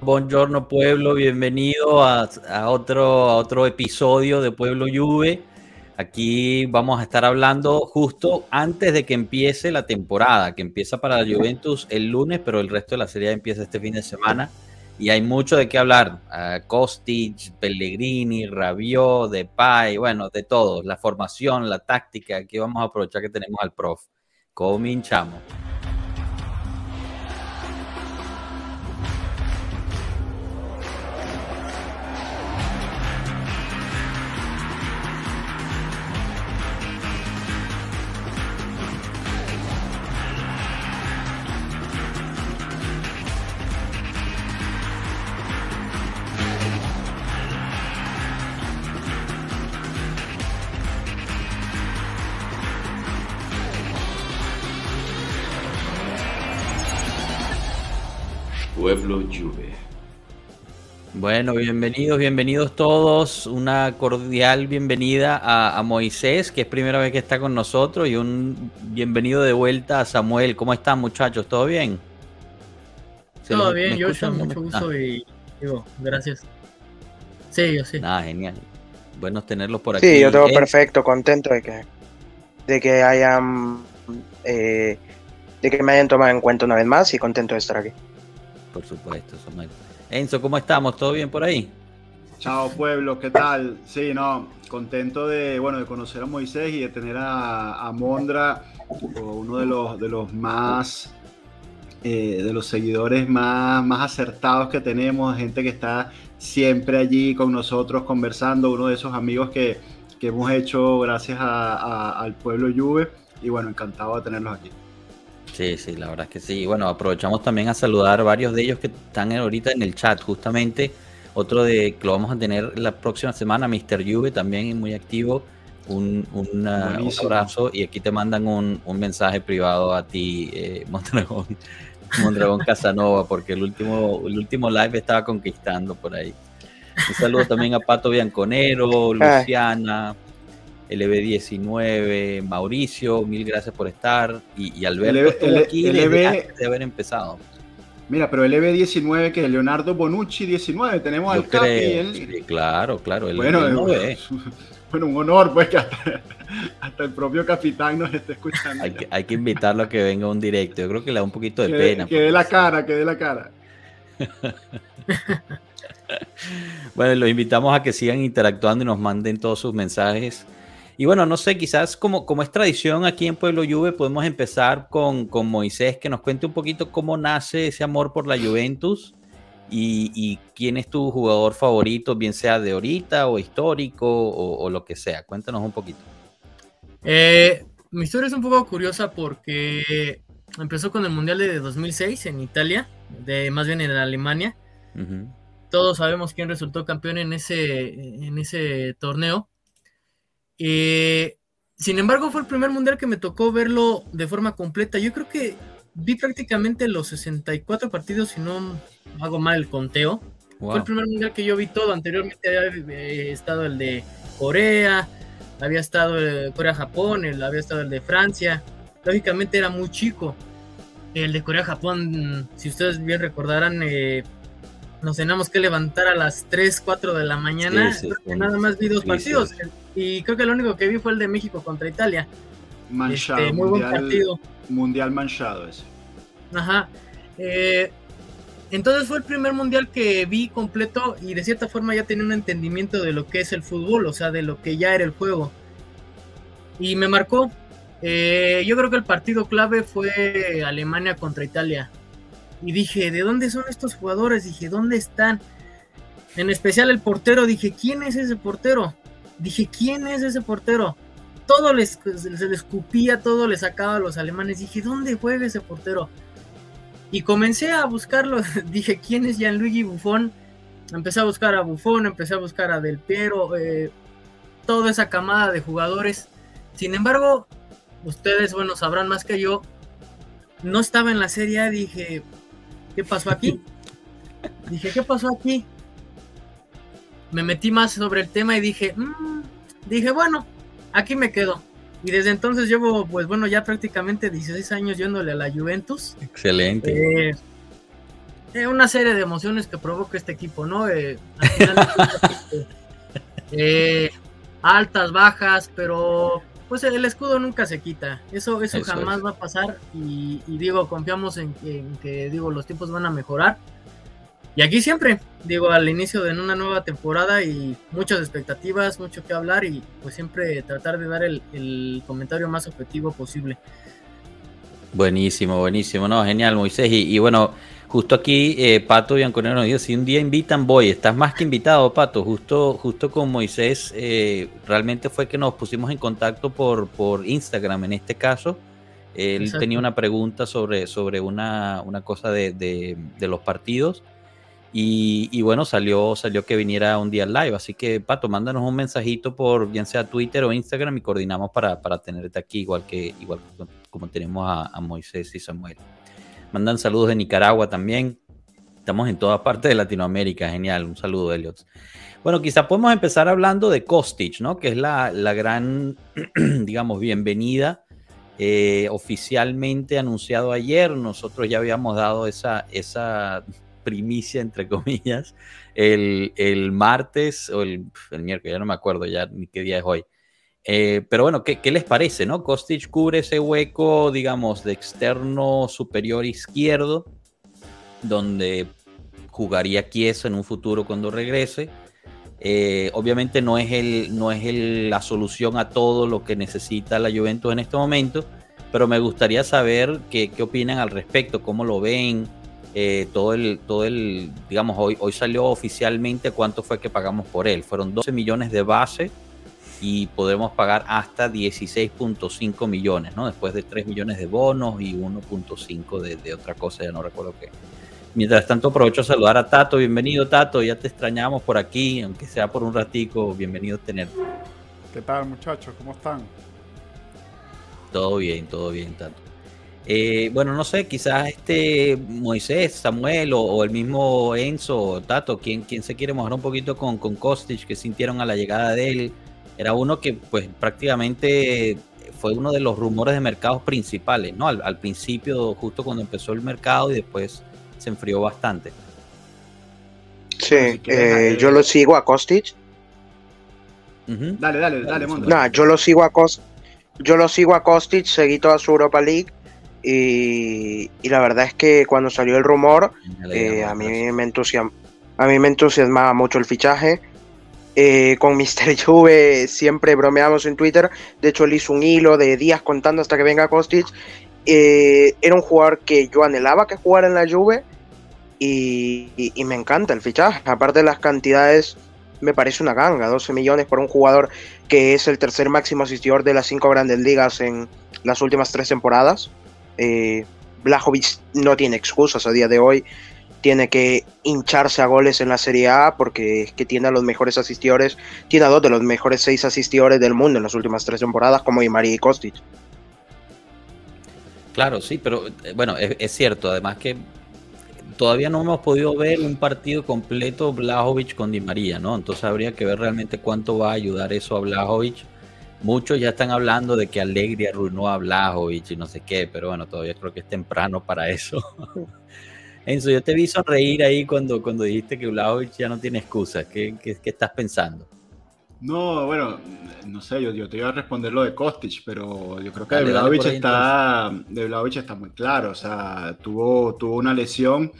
Buongiorno pueblo, bienvenido a, otro, a otro episodio de Pueblo Juve. Aquí vamos a estar hablando justo antes de que empiece la temporada, que empieza para la Juventus el lunes, pero el resto de la serie empieza este fin de semana. Y hay mucho de qué hablar. Uh, Kostic, Pellegrini, Rabiot, Depay, bueno, de todo. La formación, la táctica. Aquí vamos a aprovechar que tenemos al prof. Cominchamos. Bueno, bienvenidos, bienvenidos todos. Una cordial bienvenida a, Moisés, que es primera vez que está con nosotros, y un bienvenido de vuelta a Samuel. ¿Cómo están, muchachos? ¿Todo bien? Todo bien, Joshua, mucho gusto y digo, gracias. Sí, yo sí. Nada, genial. Buenos tenerlos por aquí. Sí, yo tengo perfecto, contento de que, de que hayan, eh, de que me hayan tomado en cuenta una vez más y contento de estar aquí por supuesto, Samuel. Enzo, ¿cómo estamos? ¿Todo bien por ahí? Chao pueblo, ¿qué tal? Sí, no, contento de, bueno, de conocer a Moisés y de tener a, Mondra, uno de los, de los más, eh, de los seguidores más, más acertados que tenemos, gente que está siempre allí con nosotros conversando, uno de esos amigos que, hemos hecho gracias al pueblo Juve y bueno, encantado de tenerlos aquí. Sí, sí, la verdad es que sí. Bueno, aprovechamos también a saludar varios de ellos que están ahorita en el chat, justamente. Otro de que lo vamos a tener la próxima semana, Mr. Juve, también muy activo. Un, abrazo y aquí te mandan un, mensaje privado a ti, eh, Mondragón, Mondragón Casanova, porque el último, el último live estaba conquistando por ahí. Un saludo también a Pato Bianconero, Luciana, LB19, Mauricio, mil gracias por estar. Y, Alberto el, aquí de haber empezado. Mira, pero el EB19, que es Leonardo Bonucci 19, tenemos al Capi. Él... claro, claro. bueno, bueno, un honor, pues, que hasta, el propio capitán nos esté escuchando. Hay que, invitarlo a que venga a un directo. Yo creo que le da un poquito de pena. Que dé la cara, que dé la cara. bueno, los invitamos a que sigan interactuando y nos manden todos sus mensajes y bueno, no sé, quizás como, como es tradición aquí en Pueblo Juve, podemos empezar con, Moisés, que nos cuente un poquito cómo nace ese amor por la Juventus y, quién es tu jugador favorito, bien sea de ahorita o histórico o, lo que sea. Cuéntanos un poquito. Eh, mi historia es un poco curiosa porque empezó con el Mundial de 2006 en Italia, de, más bien en Alemania. Todos sabemos quién resultó campeón en ese, en ese torneo. Eh, sin embargo, fue el primer mundial que me tocó verlo de forma completa. Yo creo que vi prácticamente los 64 partidos, si no hago mal el conteo. Fue el primer mundial que yo vi todo. Anteriormente había eh, estado el de Corea, había estado el Corea-Japón, había estado el de Francia. Lógicamente era muy chico. El de Corea-Japón, si ustedes bien recordarán, eh, nos teníamos que levantar a las 3, 4 de la mañana. nada más vi dos partidos. Y creo que lo único que vi fue el de México contra Italia. Manchado. Este, muy mundial, buen partido. Mundial manchado ese. Ajá. Eh, entonces fue el primer mundial que vi completo y de cierta forma ya tenía un entendimiento de lo que es el fútbol, o sea, de lo que ya era el juego. Y me marcó. Eh, yo creo que el partido clave fue Alemania contra Italia. Y dije, ¿de dónde son estos jugadores? Dije, ¿dónde están? En especial el portero, dije, ¿quién es ese portero? Dije, ¿quién es ese portero? Todo les, se les escupía, todo le sacaba a los alemanes. Dije, ¿dónde juega ese portero? Y comencé a buscarlo. dije, ¿quién es Gianluigi Buffon? Empecé a buscar a Buffon, empecé a buscar a Del Piero, eh, toda esa camada de jugadores. Sin embargo, ustedes, bueno, sabrán más que yo. No estaba en la serie A, dije, ¿qué pasó aquí? dije, ¿qué pasó aquí? Me metí más sobre el tema y dije, mm", dije, bueno, aquí me quedo. Y desde entonces llevo, pues bueno, ya prácticamente 16 años yéndole a la Juventus. Excelente. Eh, eh, una serie de emociones que provoca este equipo, ¿no? Eh, al final, eh, altas, bajas, pero pues el escudo nunca se quita. Eso, eso, jamás va a pasar. Y, digo, confiamos en, que digo, los tiempos van a mejorar. Y aquí siempre, digo, al inicio de una nueva temporada y muchas expectativas, mucho que hablar y pues siempre tratar de dar el, comentario más objetivo posible. Buenísimo, buenísimo, no, genial, Moisés. Y, bueno, justo aquí eh, Pato Bianconero nos dijo, si un día invitan voy, estás más que invitado, Pato. Justo, justo con Moisés, eh, realmente fue que nos pusimos en contacto por, por Instagram en este caso. Él tenía una pregunta sobre, sobre una, una cosa de, de, de los partidos y, bueno, salió, salió que viniera un día live. Así que, Pato, mándanos un mensajito por bien sea Twitter o Instagram y coordinamos para, para tenerte aquí, igual que igual como tenemos a, Moisés y Samuel. Mandan saludos de Nicaragua también. Estamos en toda parte de Latinoamérica. Genial. Un saludo, Elliot. Bueno, quizá podemos empezar hablando de Kostic, ¿no? Que es la, la gran, digamos, bienvenida. Eh, oficialmente anunciado ayer. Nosotros ya habíamos dado esa, esa primicia, entre comillas, el, el martes o el, el, miércoles, ya no me acuerdo ya ni qué día es hoy. Eh, pero bueno, ¿qué, ¿qué, les parece, no? Kostic cubre ese hueco, digamos, de externo superior izquierdo, donde jugaría Chiesa en un futuro cuando regrese. Eh, obviamente no es, el, no es el, la solución a todo lo que necesita la Juventus en este momento, pero me gustaría saber qué, qué opinan al respecto, cómo lo ven, eh, todo el, todo el, digamos, hoy, hoy salió oficialmente cuánto fue que pagamos por él. Fueron 12 millones de base y podremos pagar hasta 16.5 millones, ¿no? Después de 3 millones de bonos y 1.5 de, de, otra cosa, ya no recuerdo qué. Mientras tanto, aprovecho a saludar a Tato. Bienvenido, Tato. Ya te extrañamos por aquí, aunque sea por un ratico. Bienvenido a tenerte. ¿Qué tal, muchachos? ¿Cómo están? Todo bien, todo bien, Tato. Eh, bueno, no sé, quizás este Moisés, Samuel o, el mismo Enzo, Tato, quien, quien se quiere mojar un poquito con, con Kostic, que sintieron a la llegada de él, era uno que pues prácticamente fue uno de los rumores de mercados principales, ¿no? Al, principio, justo cuando empezó el mercado y después se enfrió bastante. Sí, eh, yo lo sigo a Kostic. Dale, dale, dale, No, yo lo sigo a Kostic. Yo lo sigo a Kostic, seguí toda su Europa League y, la verdad es que cuando salió el rumor, eh, a, mí me a mí me entusiasmaba mucho el fichaje. Eh, con Mr. Juve siempre bromeamos en Twitter. De hecho, él hizo un hilo de días contando hasta que venga Kostic. Eh, era un jugador que yo anhelaba que jugara en la Juve. Y, y, me encanta el fichaje. Aparte de las cantidades, me parece una ganga. 12 millones por un jugador que es el tercer máximo asistidor de las cinco grandes ligas en las últimas tres temporadas. Eh, no tiene excusas a día de hoy. Tiene que hincharse a goles en la Serie A porque es que tiene a los mejores asistidores. Tiene a dos de los mejores seis asistidores del mundo en las últimas tres temporadas, como Imari y Kostic. Claro, sí, pero eh, bueno, es, cierto. Además que todavía no hemos podido ver un partido completo Blajovic con Di María, ¿no? Entonces habría que ver realmente cuánto va a ayudar eso a Blajovic Muchos ya están hablando de que Alegría arruinó a Blajovic y no sé qué, pero bueno, todavía creo que es temprano para eso. Enzo, yo te vi sonreír ahí cuando, cuando dijiste que Blajovic ya no tiene excusa. ¿Qué, qué, estás pensando? No, bueno, no sé, yo, yo, te iba a responder lo de Kostic, pero yo creo que de Vlahovic está, de está muy claro. O sea, tuvo, tuvo una lesión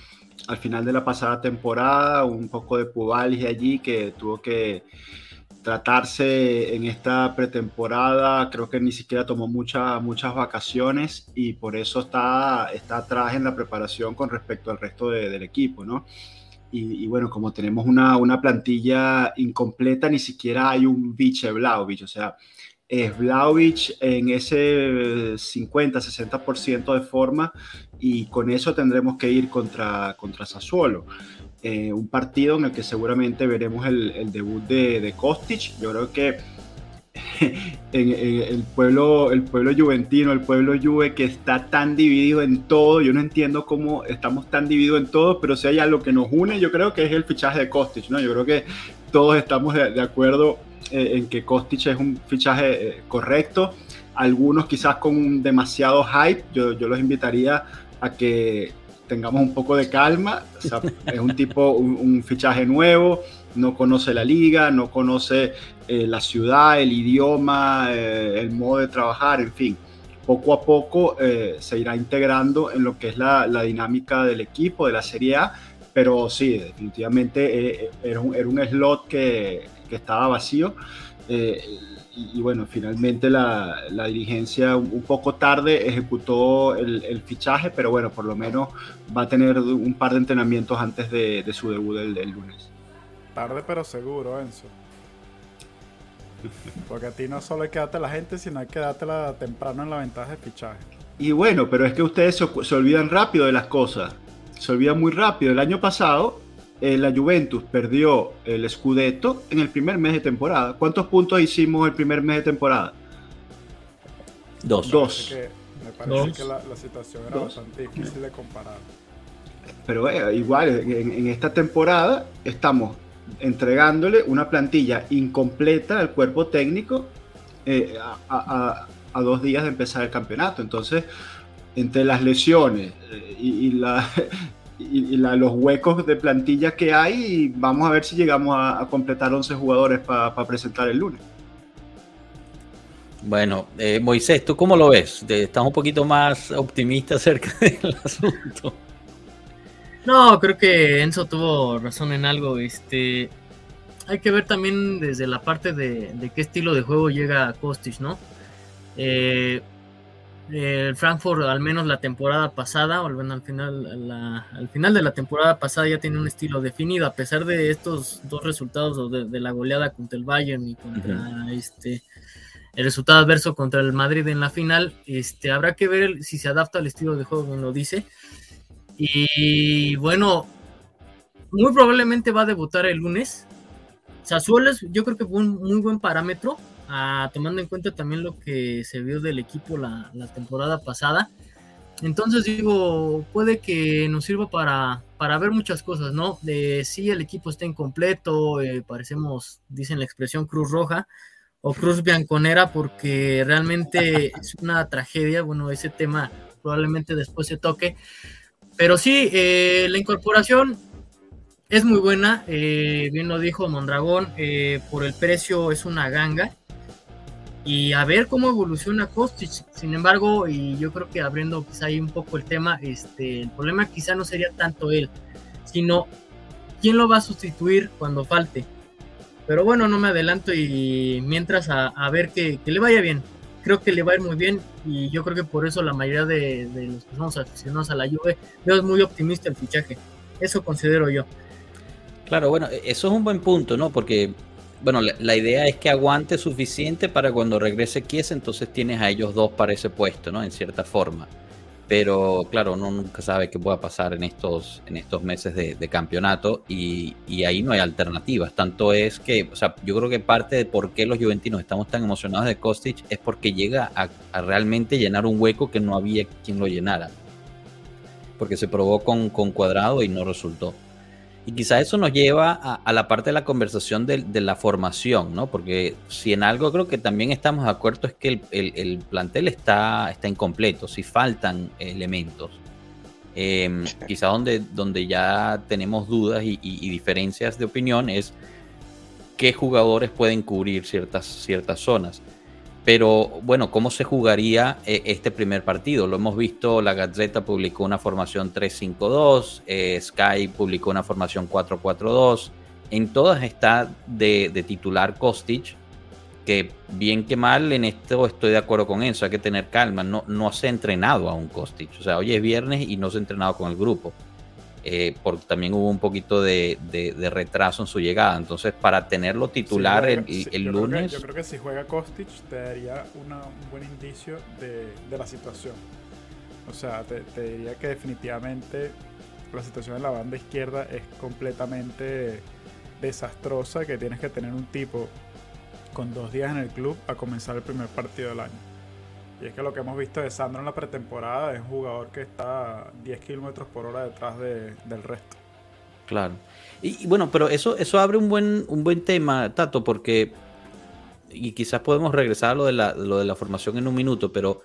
al final de la pasada temporada, un poco de pubalgia allí que tuvo que tratarse en esta pretemporada, creo que ni siquiera tomó muchas muchas vacaciones y por eso está, está atrás en la preparación con respecto al resto del equipo, ¿no? Y, bueno, como tenemos una, una, plantilla incompleta, ni siquiera hay un biche Vlaovic, o sea, es Vlaovic en ese 50-60% de forma y con eso tendremos que ir contra, contra Sassuolo. Eh, un partido en el que seguramente veremos el, debut de, de, Kostic. Yo creo que el, pueblo, el pueblo juventino, el pueblo juve que está tan dividido en todo, yo no entiendo cómo estamos tan divididos en todo, pero si hay algo que nos une, yo creo que es el fichaje de Kostic. ¿no? Yo creo que todos estamos de, acuerdo eh, en que Kostic es un fichaje eh, correcto. Algunos quizás con demasiado hype, yo, yo los invitaría a que tengamos un poco de calma. es un tipo, un, fichaje nuevo, no conoce la liga, no conoce eh, la ciudad, el idioma, eh, el modo de trabajar, en fin. Poco a poco eh, se irá integrando en lo que es la, la, dinámica del equipo, de la Serie A, pero sí, definitivamente era un, era, un, slot que, que estaba vacío y, bueno, finalmente la, la dirigencia un, poco tarde ejecutó el, el, fichaje, pero bueno, por lo menos va a tener un par de entrenamientos antes de, de su debut el, el, lunes. Tarde pero seguro, Enzo. Porque a ti no solo hay que darte la gente, sino hay que dártela temprano en la ventaja de fichaje. Y bueno, pero es que ustedes se, se olvidan rápido de las cosas. Se olvidan muy rápido. El año pasado eh, la Juventus perdió el Scudetto en el primer mes de temporada. ¿Cuántos puntos hicimos el primer mes de temporada? Dos. Dos. Me parece que, la, situación era bastante difícil de comparar. Pero eh, igual, en, esta temporada estamos entregándole una plantilla incompleta al cuerpo técnico eh, a, dos días de empezar el campeonato. Entonces, entre las lesiones y, la, y, los huecos de plantilla que hay y vamos a ver si llegamos a, completar 11 jugadores para presentar el lunes. Bueno, eh, Moisés, ¿tú cómo lo ves? ¿Estás un poquito más optimista acerca del asunto? No, creo que Enzo tuvo razón en algo. Este, hay que ver también desde la parte de, de qué estilo de juego llega Kostic, ¿no? Eh, el Frankfurt, al menos la temporada pasada, o al final, al final de la temporada pasada ya tiene un estilo definido, a pesar de estos dos resultados de, la goleada contra el Bayern y contra este el resultado adverso contra el Madrid en la final, este habrá que ver si se adapta al estilo de juego, como lo dice. Y bueno, muy probablemente va a debutar el lunes. Sassuolo yo creo que fue un muy buen parámetro tomando en cuenta también lo que se vio del equipo la, temporada pasada. Entonces digo, puede que nos sirva para, para ver muchas cosas, ¿no? De si el equipo está incompleto, eh, parecemos, dicen la expresión Cruz Roja o Cruz Bianconera, porque realmente es una tragedia. Bueno, ese tema probablemente después se toque. Pero sí, eh, la incorporación es muy buena, eh, bien lo dijo Mondragón, por el precio es una ganga y a ver cómo evoluciona Kostic. Sin embargo, y yo creo que abriendo quizá ahí un poco el tema, este, el problema quizá no sería tanto él, sino quién lo va a sustituir cuando falte. Pero bueno, no me adelanto y mientras a, ver que, le vaya bien. Creo que le va a ir muy bien y yo creo que por eso la mayoría de, los que somos aficionados a la Juve veo muy optimista el fichaje. Eso considero yo. Claro, bueno, eso es un buen punto, ¿no? Porque bueno, la, idea es que aguante suficiente para cuando regrese Kies, entonces tienes a ellos dos para ese puesto, ¿no? En cierta forma. Pero claro, uno nunca sabe qué pueda pasar en estos, en estos meses de, campeonato y, ahí no hay alternativas. Tanto es que, o sea, yo creo que parte de por qué los juventinos estamos tan emocionados de Kostic es porque llega a, a realmente llenar un hueco que no había quien lo llenara. Porque se probó con, con Cuadrado y no resultó. Y quizá eso nos lleva a, la parte de la conversación de, la formación, ¿no? Porque si en algo creo que también estamos de acuerdo es que el, plantel está, está incompleto, si faltan elementos. Em, quizá donde, donde ya tenemos dudas y, y, diferencias de opinión es qué jugadores pueden cubrir ciertas, ciertas zonas. Pero bueno, ¿cómo se jugaría eh, este primer partido? Lo hemos visto, la Gazeta publicó una formación 3-5-2, eh, Sky publicó una formación 4-4-2. En todas está de, titular Kostic, que bien que mal en esto estoy de acuerdo con eso, hay que tener calma, no, no se ha entrenado a un Kostic. O sea, hoy es viernes y no se ha entrenado con el grupo. Eh, porque también hubo un poquito de, retraso en su llegada. Entonces, para tenerlo titular el, lunes. yo creo que si juega Kostic, te daría un buen indicio de, la situación. O sea, te, diría que definitivamente la situación en la banda izquierda es completamente desastrosa, que tienes que tener un tipo con dos días en el club a comenzar el primer partido del año. Y es que lo que hemos visto de Sandro en la pretemporada es un jugador que está 10 kilómetros por hora detrás del resto. Claro. Y, bueno, pero eso, eso abre un buen, un buen tema, Tato, porque. Y quizás podemos regresar a lo de, la, lo de la formación en un minuto, pero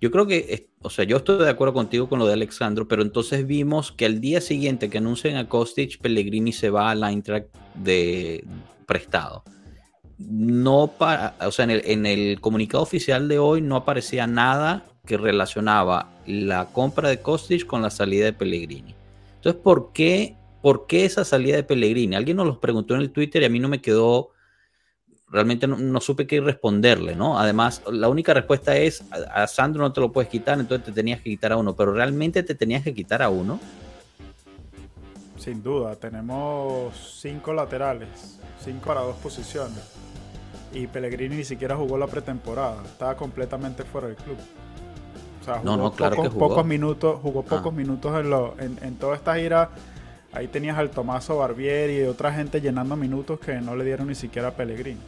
yo creo que, o sea, yo estoy de acuerdo contigo con lo de Alexandro, pero entonces vimos que al día siguiente que anuncian a Kostic, Pellegrini se va a la Eintracht de prestado. No para, o sea, en el, comunicado oficial de hoy no aparecía nada que relacionaba la compra de Kostic con la salida de Pellegrini. Entonces, ¿por qué, ¿por qué esa salida de Pellegrini? Alguien nos los preguntó en el Twitter y a mí no me quedó realmente no, supe qué responderle, ¿no? Además, la única respuesta es, a, Sandro no te lo puedes quitar, entonces te tenías que quitar a uno, pero realmente te tenías que quitar a uno. Sin duda, tenemos cinco laterales, cinco para dos posiciones. Y Pellegrini ni siquiera jugó la pretemporada, estaba completamente fuera del club. O sea, jugó no, no, claro pocos, que jugó. pocos minutos, jugó ah. pocos minutos en, lo, en, en toda esta gira Ahí tenías al Tomaso Barbieri y otra gente llenando minutos que no le dieron ni siquiera a Pellegrini.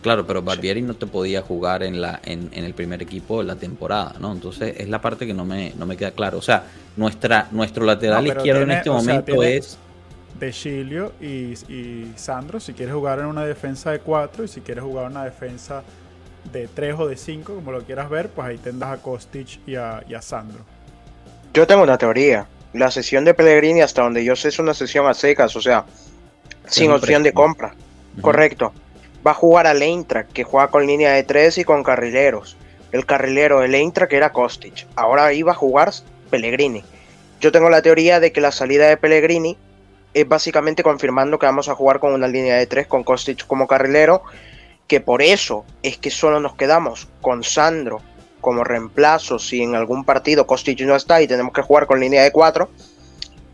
Claro, pero Barbieri no te podía jugar en, la, en, el primer equipo de la temporada, ¿no? Entonces es la parte que no me, no me queda claro. O sea, nuestra, nuestro lateral izquierdo en este momento es... De Chilio y, y, Sandro, si quieres jugar en una defensa de cuatro y si quieres jugar en una defensa de tres o de cinco, como lo quieras ver, pues ahí tendrás a Kostic y a, y a Sandro. Yo tengo una teoría. La sesión de Pellegrini, hasta donde yo sé, es una sesión a secas, o sea, sin opción de compra. Correcto. Va a jugar al Eintracht, que juega con línea de tres y con carrileros. El carrilero del Eintracht era Kostic. Ahora iba a jugar Pellegrini. Yo tengo la teoría de que la salida de Pellegrini es básicamente confirmando que vamos a jugar con una línea de tres con Kostic como carrilero, que por eso es que solo nos quedamos con Sandro como reemplazo si en algún partido Kostic no está y tenemos que jugar con línea de 4.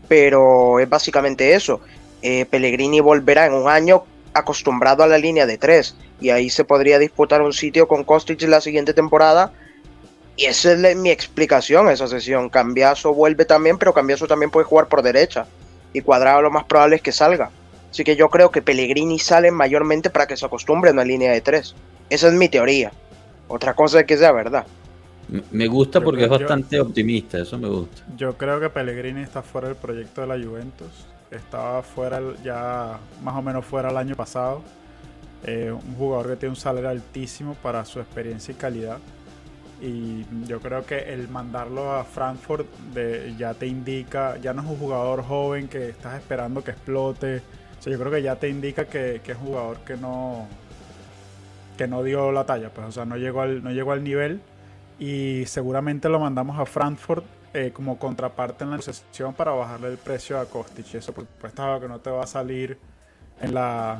Pero es básicamente eso. Eh, Pellegrini volverá en un año acostumbrado a la línea de 3 y ahí se podría disputar un sitio con Kostic la siguiente temporada. Y esa es mi explicación a esa sesión. Cambiaso vuelve también, pero Cambiaso también puede jugar por derecha. Y Cuadrado lo más probable es que salga. Así que yo creo que Pellegrini sale mayormente para que se acostumbre a una línea de 3. Esa es mi teoría. Otra cosa es que sea verdad. Me gusta porque es bastante optimista, eso me gusta. Yo creo que Pellegrini está fuera del proyecto de la Juventus. Estaba fuera ya más o menos fuera el año pasado. Eh, un jugador que tiene un salario altísimo para su experiencia y calidad. Y yo creo que el mandarlo a Frankfurt ya te indica, ya no es un jugador joven que estás esperando que explote. Yo creo que ya te indica que, que es un jugador que no, que no dio la talla, pues, o sea, no llegó al, no llegó al nivel y seguramente lo mandamos a Frankfurt eh, como contraparte en la negociación para bajarle el precio a Kostic. Eso por supuesto que no te va a salir en la,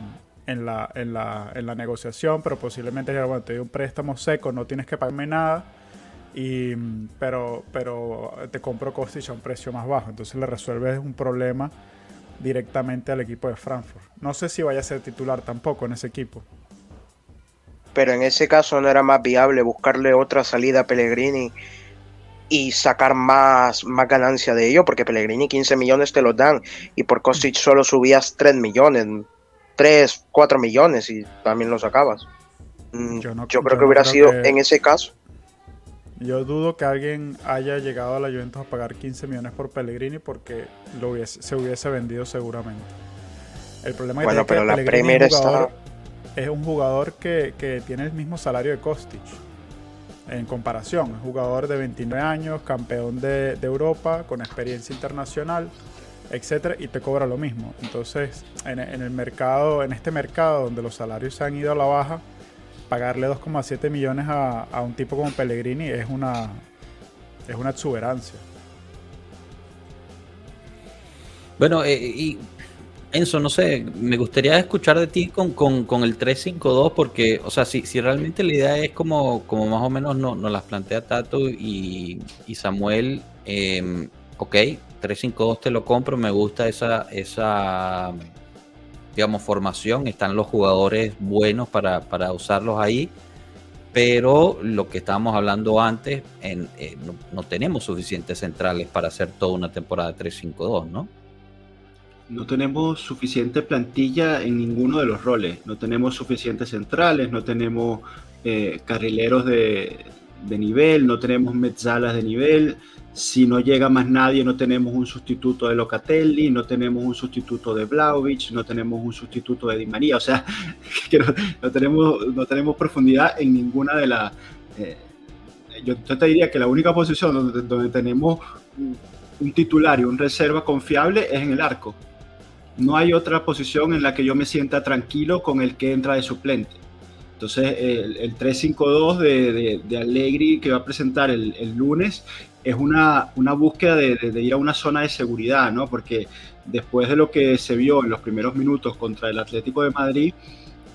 en la, en la, en la negociación, pero posiblemente bueno, te doy un préstamo seco, no tienes que pagarme nada, y, pero, pero te compro Kostic a un precio más bajo. Entonces le resuelves un problema directamente al equipo de Frankfurt. No sé si vaya a ser titular tampoco en ese equipo pero en ese caso no era más viable buscarle otra salida a Pellegrini y sacar más, más ganancia de ello, porque Pellegrini 15 millones te los dan y por Kostic solo subías 3 millones, 3, 4 millones y también lo sacabas. Mm, yo, creo que hubiera sido en ese caso. Yo dudo que alguien haya llegado a la Juventus a pagar 15 millones por Pellegrini porque lo se hubiese vendido seguramente. El problema bueno, es que la Premier está es un jugador que, tiene el mismo salario de Kostic. En comparación, es jugador de 29 años, campeón de, Europa, con experiencia internacional, etcétera, y te cobra lo mismo. Entonces, en, el mercado, en este mercado donde los salarios se han ido a la baja, pagarle 2,7 millones a, un tipo como Pellegrini es una, es una exuberancia. Bueno, eh, y Enzo, no sé, me gustaría escuchar de ti con, con, el 352 porque, o sea, si, si realmente la idea es como, como más o menos nos no las plantea Tato y, Samuel, eh, ok, 352 te lo compro, me gusta esa, esa digamos, formación, están los jugadores buenos para, usarlos ahí, pero lo que estábamos hablando antes, eh, no, tenemos suficientes centrales para hacer toda una temporada 352, ¿no? no tenemos suficiente plantilla en ninguno de los roles. No tenemos suficientes centrales, no tenemos eh, carrileros de, nivel, no tenemos mezzalas de nivel. Si no llega más nadie, no tenemos un sustituto de Locatelli, no tenemos un sustituto de Vlaovic, no tenemos un sustituto de Di María. O sea, no, tenemos, no tenemos profundidad en ninguna de, eh, yo, te diría que la única posición donde, donde tenemos un titular y un reserva confiable es en el arco. No hay otra posición en la que yo me sienta tranquilo con el que entra de suplente. Entonces, el, el 3-5-2 de, de, de, Allegri que va a presentar el, el lunes es una, una búsqueda de, de, ir a una zona de seguridad, ¿no? Porque después de lo que se vio en los primeros minutos contra el Atlético de Madrid,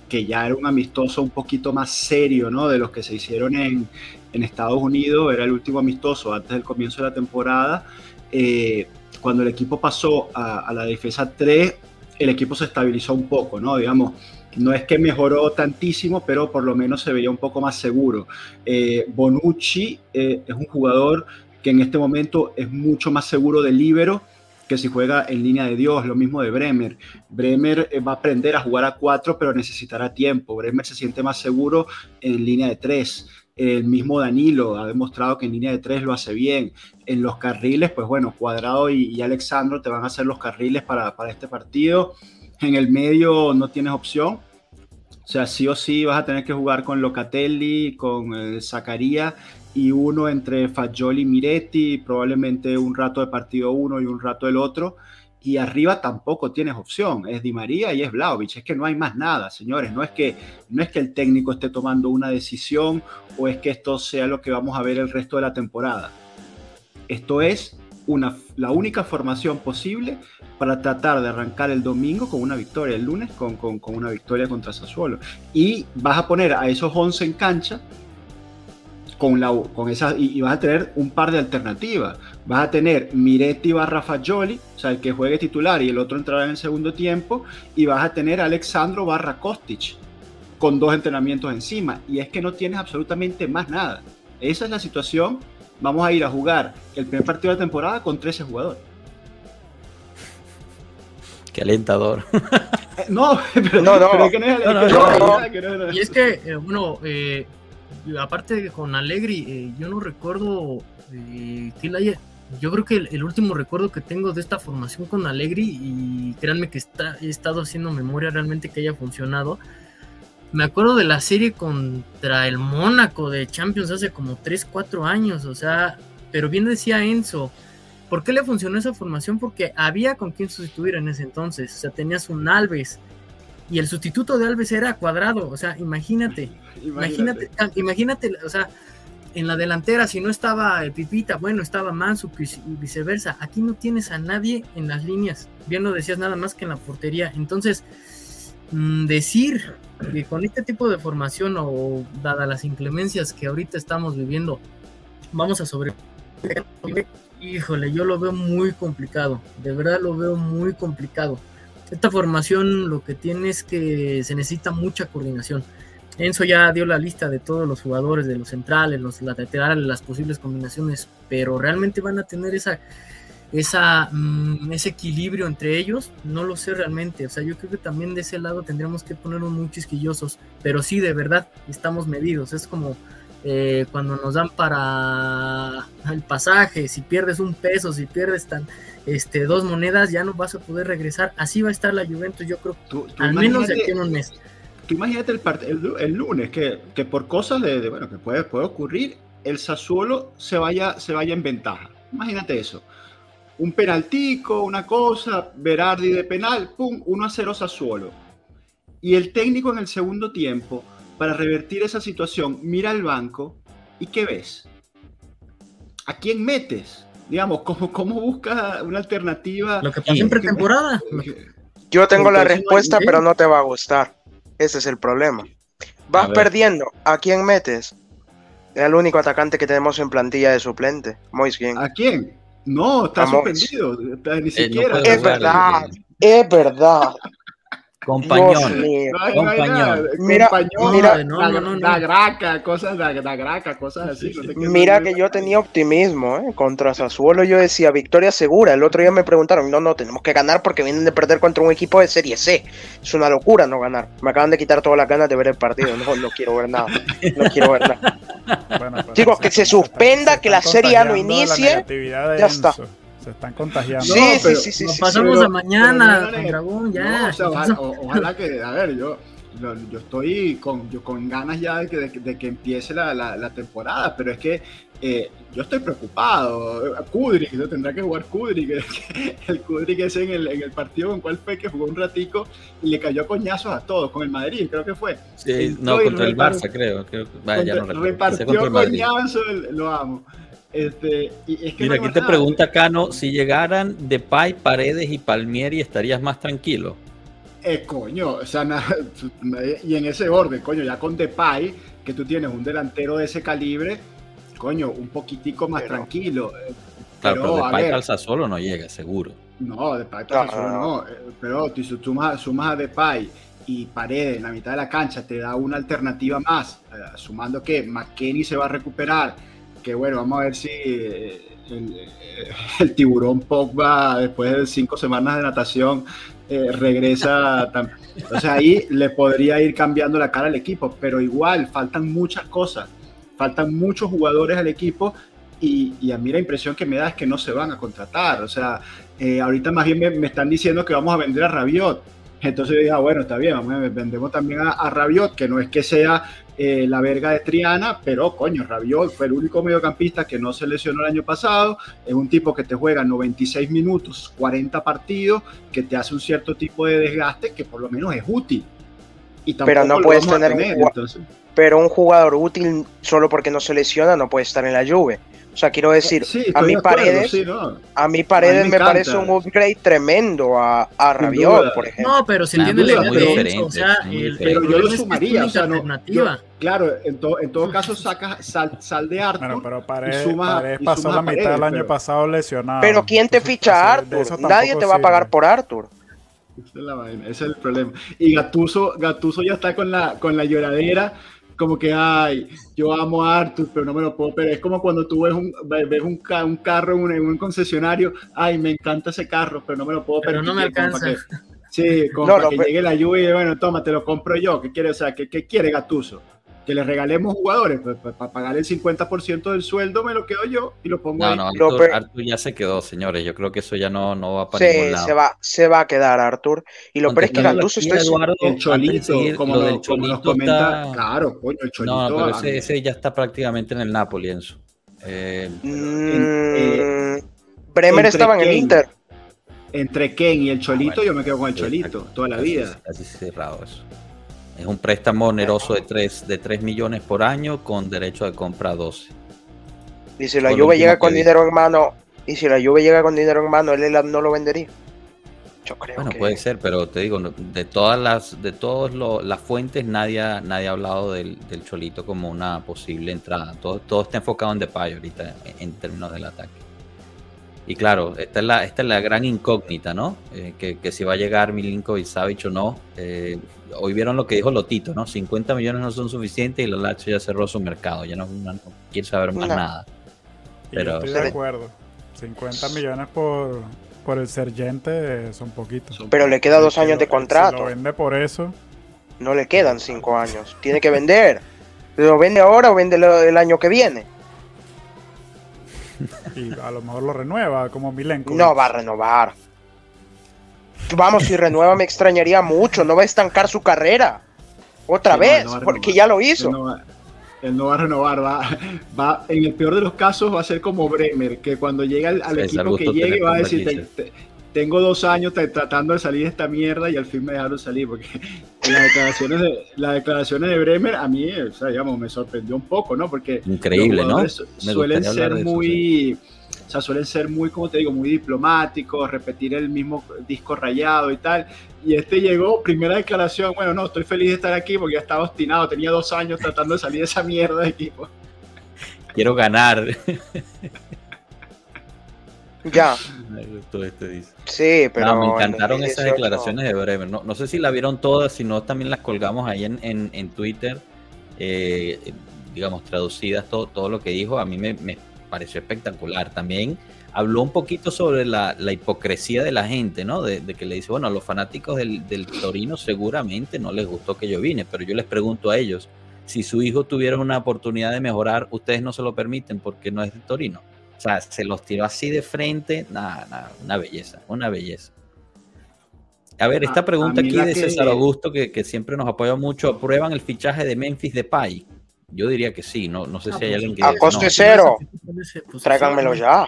que ya era un amistoso un poquito más serio, ¿no? De los que se hicieron en, en Estados Unidos, era el último amistoso antes del comienzo de la temporada. Eh, cuando el equipo pasó a, a, la defensa 3, el equipo se estabilizó un poco, ¿no? Digamos, no es que mejoró tantísimo, pero por lo menos se veía un poco más seguro. Eh, Bonucci eh, es un jugador que en este momento es mucho más seguro del líbero que si juega en línea de Dios, lo mismo de Bremer. Bremer va a aprender a jugar a cuatro, pero necesitará tiempo. Bremer se siente más seguro en línea de tres. El mismo Danilo ha demostrado que en línea de tres lo hace bien. En los carriles, pues bueno, Cuadrado y, y Alexandro te van a hacer los carriles para, para, este partido. En el medio no tienes opción. O sea, sí o sí vas a tener que jugar con Locatelli, con eh, Zacarías y uno entre Fagioli y Miretti, probablemente un rato de partido uno y un rato el otro. Y arriba tampoco tienes opción, es Di María y es Vlaovic, es que no hay más nada, señores, no es que no es que el técnico esté tomando una decisión o es que esto sea lo que vamos a ver el resto de la temporada. Esto es una, la única formación posible para tratar de arrancar el domingo con una victoria, el lunes con, con, con una victoria contra Sassuolo. Y vas a poner a esos 11 en cancha con, la, con esa, y, y, vas a tener un par de alternativas. Vas a tener Miretti barra Fagioli, o sea, el que juegue titular y el otro entrará en el segundo tiempo, y vas a tener Alexandro barra Kostic con dos entrenamientos encima. Y es que no tienes absolutamente más nada. Esa es la situación. Vamos a ir a jugar el primer partido de la temporada con 13 jugadores. Qué alentador. no, pero no, no. Pero que no es, que no, no, no. Y es que, eh, bueno, eh, aparte con Allegri, eh, yo no recuerdo eh, que. Yo creo que el, el, último recuerdo que tengo de esta formación con Allegri, y créanme que está, he estado haciendo memoria realmente que haya funcionado. Me acuerdo de la serie contra el Mónaco de Champions hace como 3, 4 años, o sea, pero bien decía Enzo, ¿por qué le funcionó esa formación? Porque había con quien sustituir en ese entonces, o sea, tenías un Alves, y el sustituto de Alves era cuadrado, o sea, imagínate, imagínate, imagínate, imagínate o sea, en la delantera, si no estaba el Pipita, bueno, estaba Mansu y viceversa. Aquí no tienes a nadie en las líneas. Bien lo decías, nada más que en la portería. Entonces, mmm, decir que con este tipo de formación o dadas las inclemencias que ahorita estamos viviendo, vamos a sobre. Híjole, yo lo veo muy complicado. De verdad lo veo muy complicado. Esta formación lo que tiene es que se necesita mucha coordinación. Enzo ya dio la lista de todos los jugadores, de los centrales, los laterales, las posibles combinaciones, pero realmente van a tener esa, esa, mmm, ese equilibrio entre ellos, no lo sé realmente. O sea, yo creo que también de ese lado tendríamos que ponernos muy chisquillosos, pero sí, de verdad, estamos medidos. Es como eh, cuando nos dan para el pasaje, si pierdes un peso, si pierdes tan, este, dos monedas, ya no vas a poder regresar. Así va a estar la Juventus, yo creo, tú, tú al menos de aquí en un mes. tú imagínate el, el, el lunes que, que, por cosas de, de, bueno que puede, puede ocurrir el Sassuolo se vaya se vaya en ventaja. Imagínate eso. Un penaltico una cosa Berardi de penal pum 1 a 0 Sassuolo. Y el técnico en el segundo tiempo para revertir esa situación mira al banco y qué ves a quién metes digamos cómo cómo buscas una alternativa lo que pasó en pretemporada yo tengo la respuesta pero no te va a gustar ese es el problema. Vas perdiendo. ¿A quién metes? Es el único atacante que tenemos en plantilla de suplente. Moiskin. ¿A quién? No, está suspendido. Ni siquiera. Eh, no es verdad. Es verdad. Compañón. Compañón. Mira, Compañón, mira, no, no, no, la graca, cosas de la graca, cosas así. mira que yo tenía optimismo, ¿eh? Contra Sassuolo yo decía victoria segura. El otro día me preguntaron, no, no, tenemos que ganar porque vienen de perder contra un equipo de Serie C. Es una locura no ganar. Me acaban de quitar todas las ganas de ver el partido. No, no quiero ver nada. No quiero ver nada. Bueno, Chicos, que se suspenda, que la serie no inicie. Ya está. Se están contagiando. Sí, no, sí, sí, sí, Nos sí, pasamos sí, a mañana, con Dragón, ya. No, o sea, ojalá, ojalá, que, a ver, yo, yo estoy con, yo con ganas ya de que, de, que empiece la, la, temporada, pero es que eh, yo estoy preocupado. Kudrik, ¿no? tendrá que jugar Kudrik. El Kudrik es en el, en el partido con cuál fue que jugó un ratico y le cayó coñazos a todos, con el Madrid, creo que fue. Sí, no, contra el Barça, creo. vaya, no repartió coñazos, lo amo. Este, y es que Mira, aquí te pregunta Cano, si llegaran de Depay, Paredes y Palmieri, ¿estarías más tranquilo? Eh, coño, o sea, y en ese orden, coño, ya con Depay, que tú tienes un delantero de ese calibre, coño, un poquitico más tranquilo. Eh, claro, pero, Depay calza solo no llega, seguro. No, Depay calza solo no, eh, pero si sumas, sumas a Depay y Paredes en la mitad de la cancha, te da una alternativa más, eh, sumando que McKenny se va a recuperar, que bueno, vamos a ver si el, tiburón Pogba, después de cinco semanas de natación, eh, regresa. o sea, ahí le podría ir cambiando la cara al equipo, pero igual faltan muchas cosas. Faltan muchos jugadores al equipo y, a mí la impresión que me da es que no se van a contratar. O sea, eh, ahorita más bien me, están diciendo que vamos a vender a Rabiot. Entonces yo dije, ah, bueno, está bien, vendemos también a, a Rabiot, que no es que sea eh, la verga de Triana, pero coño, Rabiot fue el único mediocampista que no se lesionó el año pasado, es un tipo que te juega 96 minutos, 40 partidos, que te hace un cierto tipo de desgaste que por lo menos es útil. Y pero no puedes tener, un pero un jugador útil solo porque no se lesiona no puede estar en la Juve. O sea, quiero decir, a mí Paredes, a mí Paredes me, parece un upgrade tremendo a, a Rabiot, por ejemplo. No, pero se entiende la idea O sea, pero yo lo sumaría, o sea, no, claro, en, en todo caso sacas sal, sal de Arthur bueno, pero Paredes, y pasó la mitad del año pasado lesionado. Pero ¿quién te ficha a Arthur? Nadie te va a pagar por Arthur. Esa es la vaina, ese es el problema. Y Gatuso, Gatuso ya está con la, con la lloradera como que, ay, yo amo a Arthur, pero no me lo puedo pero Es como cuando tú ves un, ves un, un carro en un, concesionario, ay, me encanta ese carro, pero no me lo puedo pero no me alcanza. sí, como para que llegue la lluvia y bueno, toma, te lo compro yo. ¿Qué quiere? O sea, ¿qué, qué quiere Gatuso? Que le regalemos jugadores, pues, para pagar el 50% del sueldo me lo quedo yo y lo pongo no, No, Arthur, ya se quedó, señores. Yo creo que eso ya no, no va para ningún lado. Se va, se va a quedar Arthur. Y lo peor es que Gattuso está Eduardo, el cholito, como, lo, del cholito comenta, claro, coño, el cholito. No, pero ese, ese, ya está prácticamente en el Napoli, Enzo. Eh, mm, eh, Bremer estaba en el Inter. Entre Ken y el Cholito, yo me quedo con el Cholito toda la vida. Así cerrado eso. Es un préstamo oneroso de 3, de 3 millones por año con derecho de compra 12. Y si la lluvia llega con dinero en mano, y si la lluvia llega con dinero en mano, él no lo vendería. Yo creo bueno, puede ser, pero te digo, de todas las, de todas las fuentes, nadie, nadie ha hablado del, Cholito como una posible entrada. Todo, todo está enfocado en Depay ahorita en, términos del ataque. Y claro, esta es la, esta es la gran incógnita, ¿no? Eh, que, si va a llegar Milinkovic Savic o no. Eh, hoy vieron lo que dijo Lotito, ¿no? 50 millones no son suficientes y la Lazio ya cerró su mercado, ya no, quiere saber más nada. Pero, estoy de acuerdo. 50 millones por, por el Sergente son poquitos. Pero le queda dos años de contrato. Si lo vende por eso. No le quedan cinco años. Tiene que vender. ¿Lo vende ahora o vende el año que viene? Y a lo mejor lo renueva como Milenko. No va a renovar. Vamos, si renueva me extrañaría mucho, no va a estancar su carrera. Otra vez, porque ya lo hizo. Él no, va, a renovar, va, va, en el peor de los casos va a ser como Bremer, que cuando llega al, equipo que llegue va a decir, tengo dos años tratando de salir de esta mierda y al fin me dejaron salir, porque las declaraciones de, las declaraciones de Bremer a mí, o sea, digamos, me sorprendió un poco, ¿no? Porque Increíble, ¿no? Suelen ser muy sea, suelen ser muy, como te digo, muy diplomáticos, repetir el mismo disco rayado y tal. Y este llegó, primera declaración, bueno, no, estoy feliz de estar aquí porque ya estaba obstinado, tenía dos años tratando de salir de esa mierda de equipo. Quiero ganar. Ya. Este sí, pero. me encantaron esas declaraciones de Bremer. No, no, sé si la vieron todas, si no, también las colgamos ahí en, en, Twitter. Eh, digamos, traducidas todo, todo lo que dijo. A mí me, me pareció espectacular. También habló un poquito sobre la, hipocresía de la gente, ¿no? De, que le dice, bueno, a los fanáticos del, del, Torino seguramente no les gustó que yo vine, pero yo les pregunto a ellos, si su hijo tuviera una oportunidad de mejorar, ustedes no se lo permiten porque no es de Torino. O sea, se los tiró así de frente, nada, nada, una belleza, una belleza. A ver, esta A- pregunta a mí aquí la de que- César Augusto, que, que siempre nos apoya mucho, ¿aprueban el fichaje de Memphis Depay? Yo diría que sí, no, no sé Ah, si hay pues, alguien que a coste no. cero. Pues, Tráiganmelo ya.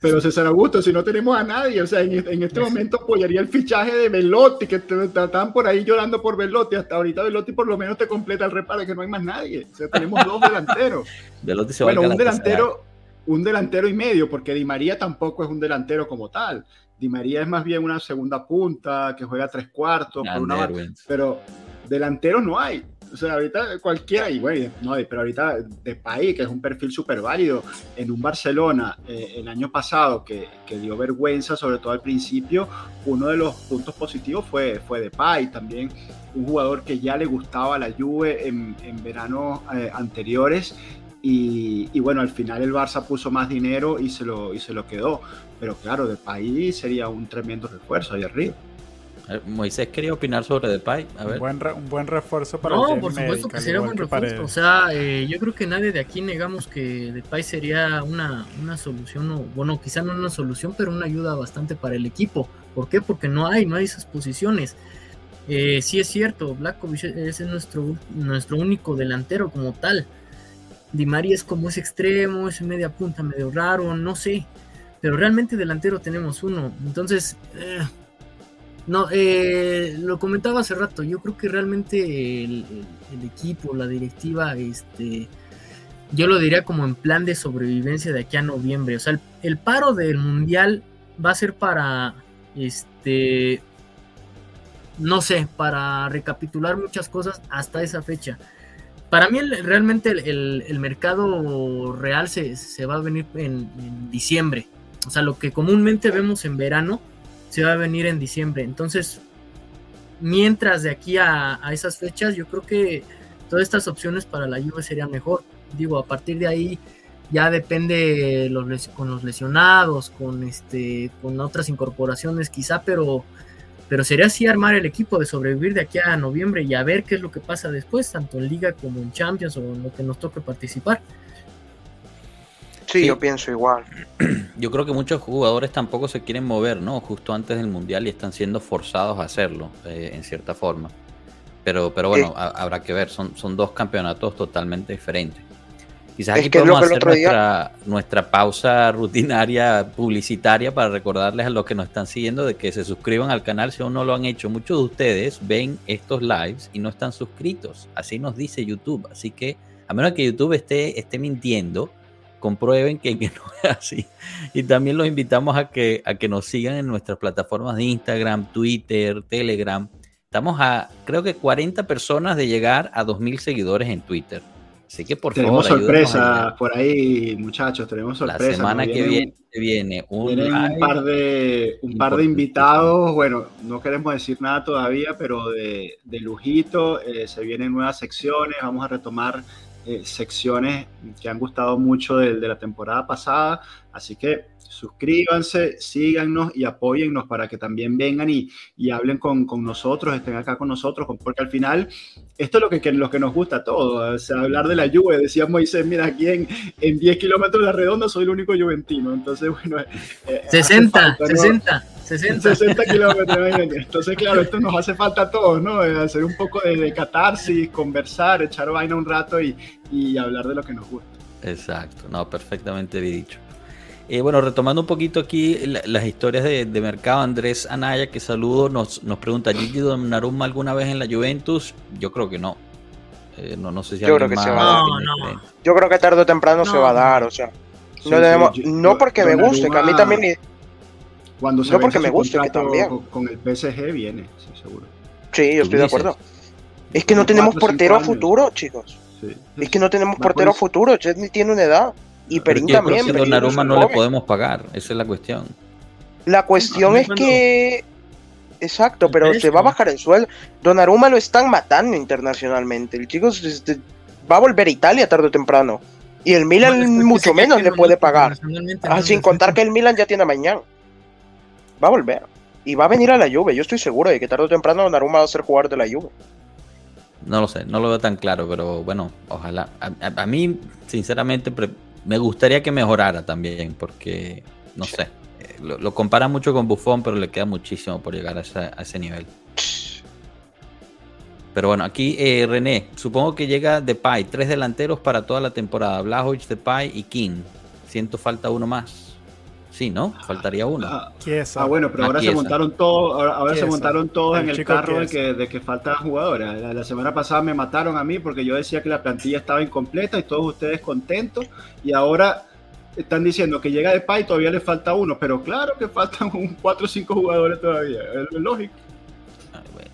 Pero César Augusto, si no tenemos a nadie, o sea, en, en este momento apoyaría el fichaje de Velotti, que te- te- están por ahí llorando por Velotti. Hasta ahorita Velotti por lo menos te completa el reparo de que no hay más nadie. O sea, tenemos dos delanteros. Velotti se va bueno, al un delantero, un delantero y medio, porque Di María tampoco es un delantero como tal. Di María es más bien una segunda punta que juega tres cuartos, por una pero delanteros no hay. O sea, ahorita cualquiera, y bueno, no pero ahorita de país, que es un perfil súper válido, en un Barcelona eh, el año pasado que, que dio vergüenza, sobre todo al principio, uno de los puntos positivos fue, fue Depay, también un jugador que ya le gustaba la Juve en, en veranos eh, anteriores. Y, y bueno, al final el Barça puso más dinero y se lo, y se lo quedó. Pero claro, Depay sería un tremendo refuerzo ahí arriba. Ver, Moisés quería opinar sobre Depay. A Un ver. buen, re- un buen refuerzo para No, el por supuesto que sería buen refuerzo. Paredes. O sea, eh, yo creo que nadie de aquí negamos que Depay sería una, una solución, o bueno, quizá no una solución, pero una ayuda bastante para el equipo. ¿Por qué? Porque no hay, no hay esas posiciones. Eh, sí es cierto, Blakovic es nuestro, nuestro único delantero como tal. Di María es como ese extremo, ese media punta medio raro, no sé. Pero realmente delantero tenemos uno. Entonces, eh, no, eh, lo comentaba hace rato. Yo creo que realmente el, equipo, la directiva, este, yo lo diría como en plan de sobrevivencia de aquí a noviembre. O sea, el, paro del mundial va a ser para, este, no sé, para recapitular muchas cosas hasta esa fecha. Para mí realmente el, mercado real se, se va a venir en, en diciembre. O sea, lo que comúnmente vemos en verano se va a venir en diciembre. Entonces, mientras de aquí a, esas fechas, yo creo que todas estas opciones para la Juve serían mejor. Digo, a partir de ahí ya depende los con los lesionados, con este, con otras incorporaciones quizá, pero, pero sería así armar el equipo de sobrevivir de aquí a noviembre y a ver qué es lo que pasa después, tanto en Liga como en Champions o en lo que nos toque participar. Sí, Sí. yo pienso igual. Yo creo que muchos jugadores tampoco se quieren mover, ¿no? Justo antes del Mundial y están siendo forzados a hacerlo, eh, en cierta forma. Pero, pero bueno, habrá que ver, son, son dos campeonatos totalmente diferentes. Quizás aquí es podemos que el hacer nuestra, nuestra pausa rutinaria publicitaria para recordarles a los que nos están siguiendo de que se suscriban al canal si aún no lo han hecho. Muchos de ustedes ven estos lives y no están suscritos. Así nos dice YouTube. Así que, a menos que YouTube esté, esté mintiendo, comprueben que, que no es así. Y también los invitamos a que, a que nos sigan en nuestras plataformas de Instagram, Twitter, Telegram. Estamos a, creo que 40 personas de llegar a 2.000 seguidores en Twitter. Así que por tenemos favor, ayúdenos a sorpresas llegar. por ahí, muchachos, tenemos La sorpresas. semana nos que viene, viene un un par de, un par de invitados, bueno, no queremos decir nada todavía, pero de, de lujito, eh, se vienen nuevas secciones, vamos a retomar eh, secciones que han gustado mucho de, de la temporada pasada, así que suscríbanse, síganos y apóyennos para que también vengan y, y hablen con, con nosotros, estén acá con nosotros, porque al final esto es lo que, que- lo que nos gusta a todos, o sea, hablar de la Juve, decía Moisés, mira, aquí en, en 10 kilómetros de la redonda soy el único juventino, entonces bueno... eh, hace 60, falta, ¿no? 60, 60. 60 kilómetros. Entonces, claro, esto nos hace falta a todos, ¿no? Hacer un poco de, de catarsis, conversar, echar vaina un rato y, y hablar de lo que nos gusta. Exacto, no, perfectamente dicho. Eh, bueno, retomando un poquito aquí la- las historias de, de mercado, Andrés Anaya, que saludo, nos, nos pregunta, ¿Gigi Donnarumma alguna vez en la Juventus? Yo creo que no. Eh, no, no sé si Yo creo que se más va a dar. No, no. Yo creo que tarde o temprano se va a dar, o sea. Sí, No, sí, tenemos, yo- no porque me guste, que a mí también me- Cuando se no porque me guste, que también. Con, con el PSG viene, sí, seguro. Sí, yo ¿Tú estoy de acuerdo. Es que no tenemos portero a futuro, chicos. Sí. Es que no tenemos portero a futuro. Chesney tiene una edad. Y Pero Perín creo también. Donnarumma un no le podemos pagar, esa es la cuestión. La cuestión No, es no, que. Exacto, pero se va a bajar el sueldo. Donnarumma lo están matando internacionalmente. El chico este, va a volver a Italia tarde o temprano. Y el Milan No, mucho menos le puede pagar. Ah, sin contar que el Milan ya tiene a mañana. Va a volver. Y va a venir a la Juve. Yo estoy seguro de que tarde o temprano Donnarumma va a ser jugador de la Juve. No lo sé, no lo veo tan claro, pero bueno, ojalá. A, a- a mí, sinceramente, me gustaría que mejorara también, porque, no Sí. sé, eh, lo, lo compara mucho con Buffon, pero le queda muchísimo por llegar a, esa- a ese nivel. Pero bueno, aquí eh, René, supongo que llega Depay, tres delanteros para toda la temporada, Blajovic, Depay y King. Siento falta uno más. Sí, ¿no? Faltaría uno. Ah, ah, bueno, pero ahora se montaron todos, ahora, ahora se montaron todos en El carro de que, de que faltan jugadores. La, la semana pasada me mataron a mí porque yo decía que la plantilla estaba incompleta y todos ustedes contentos. Y ahora están diciendo que llega de y todavía le falta uno. Pero claro que faltan un 4 o 5 jugadores todavía. Es lógico.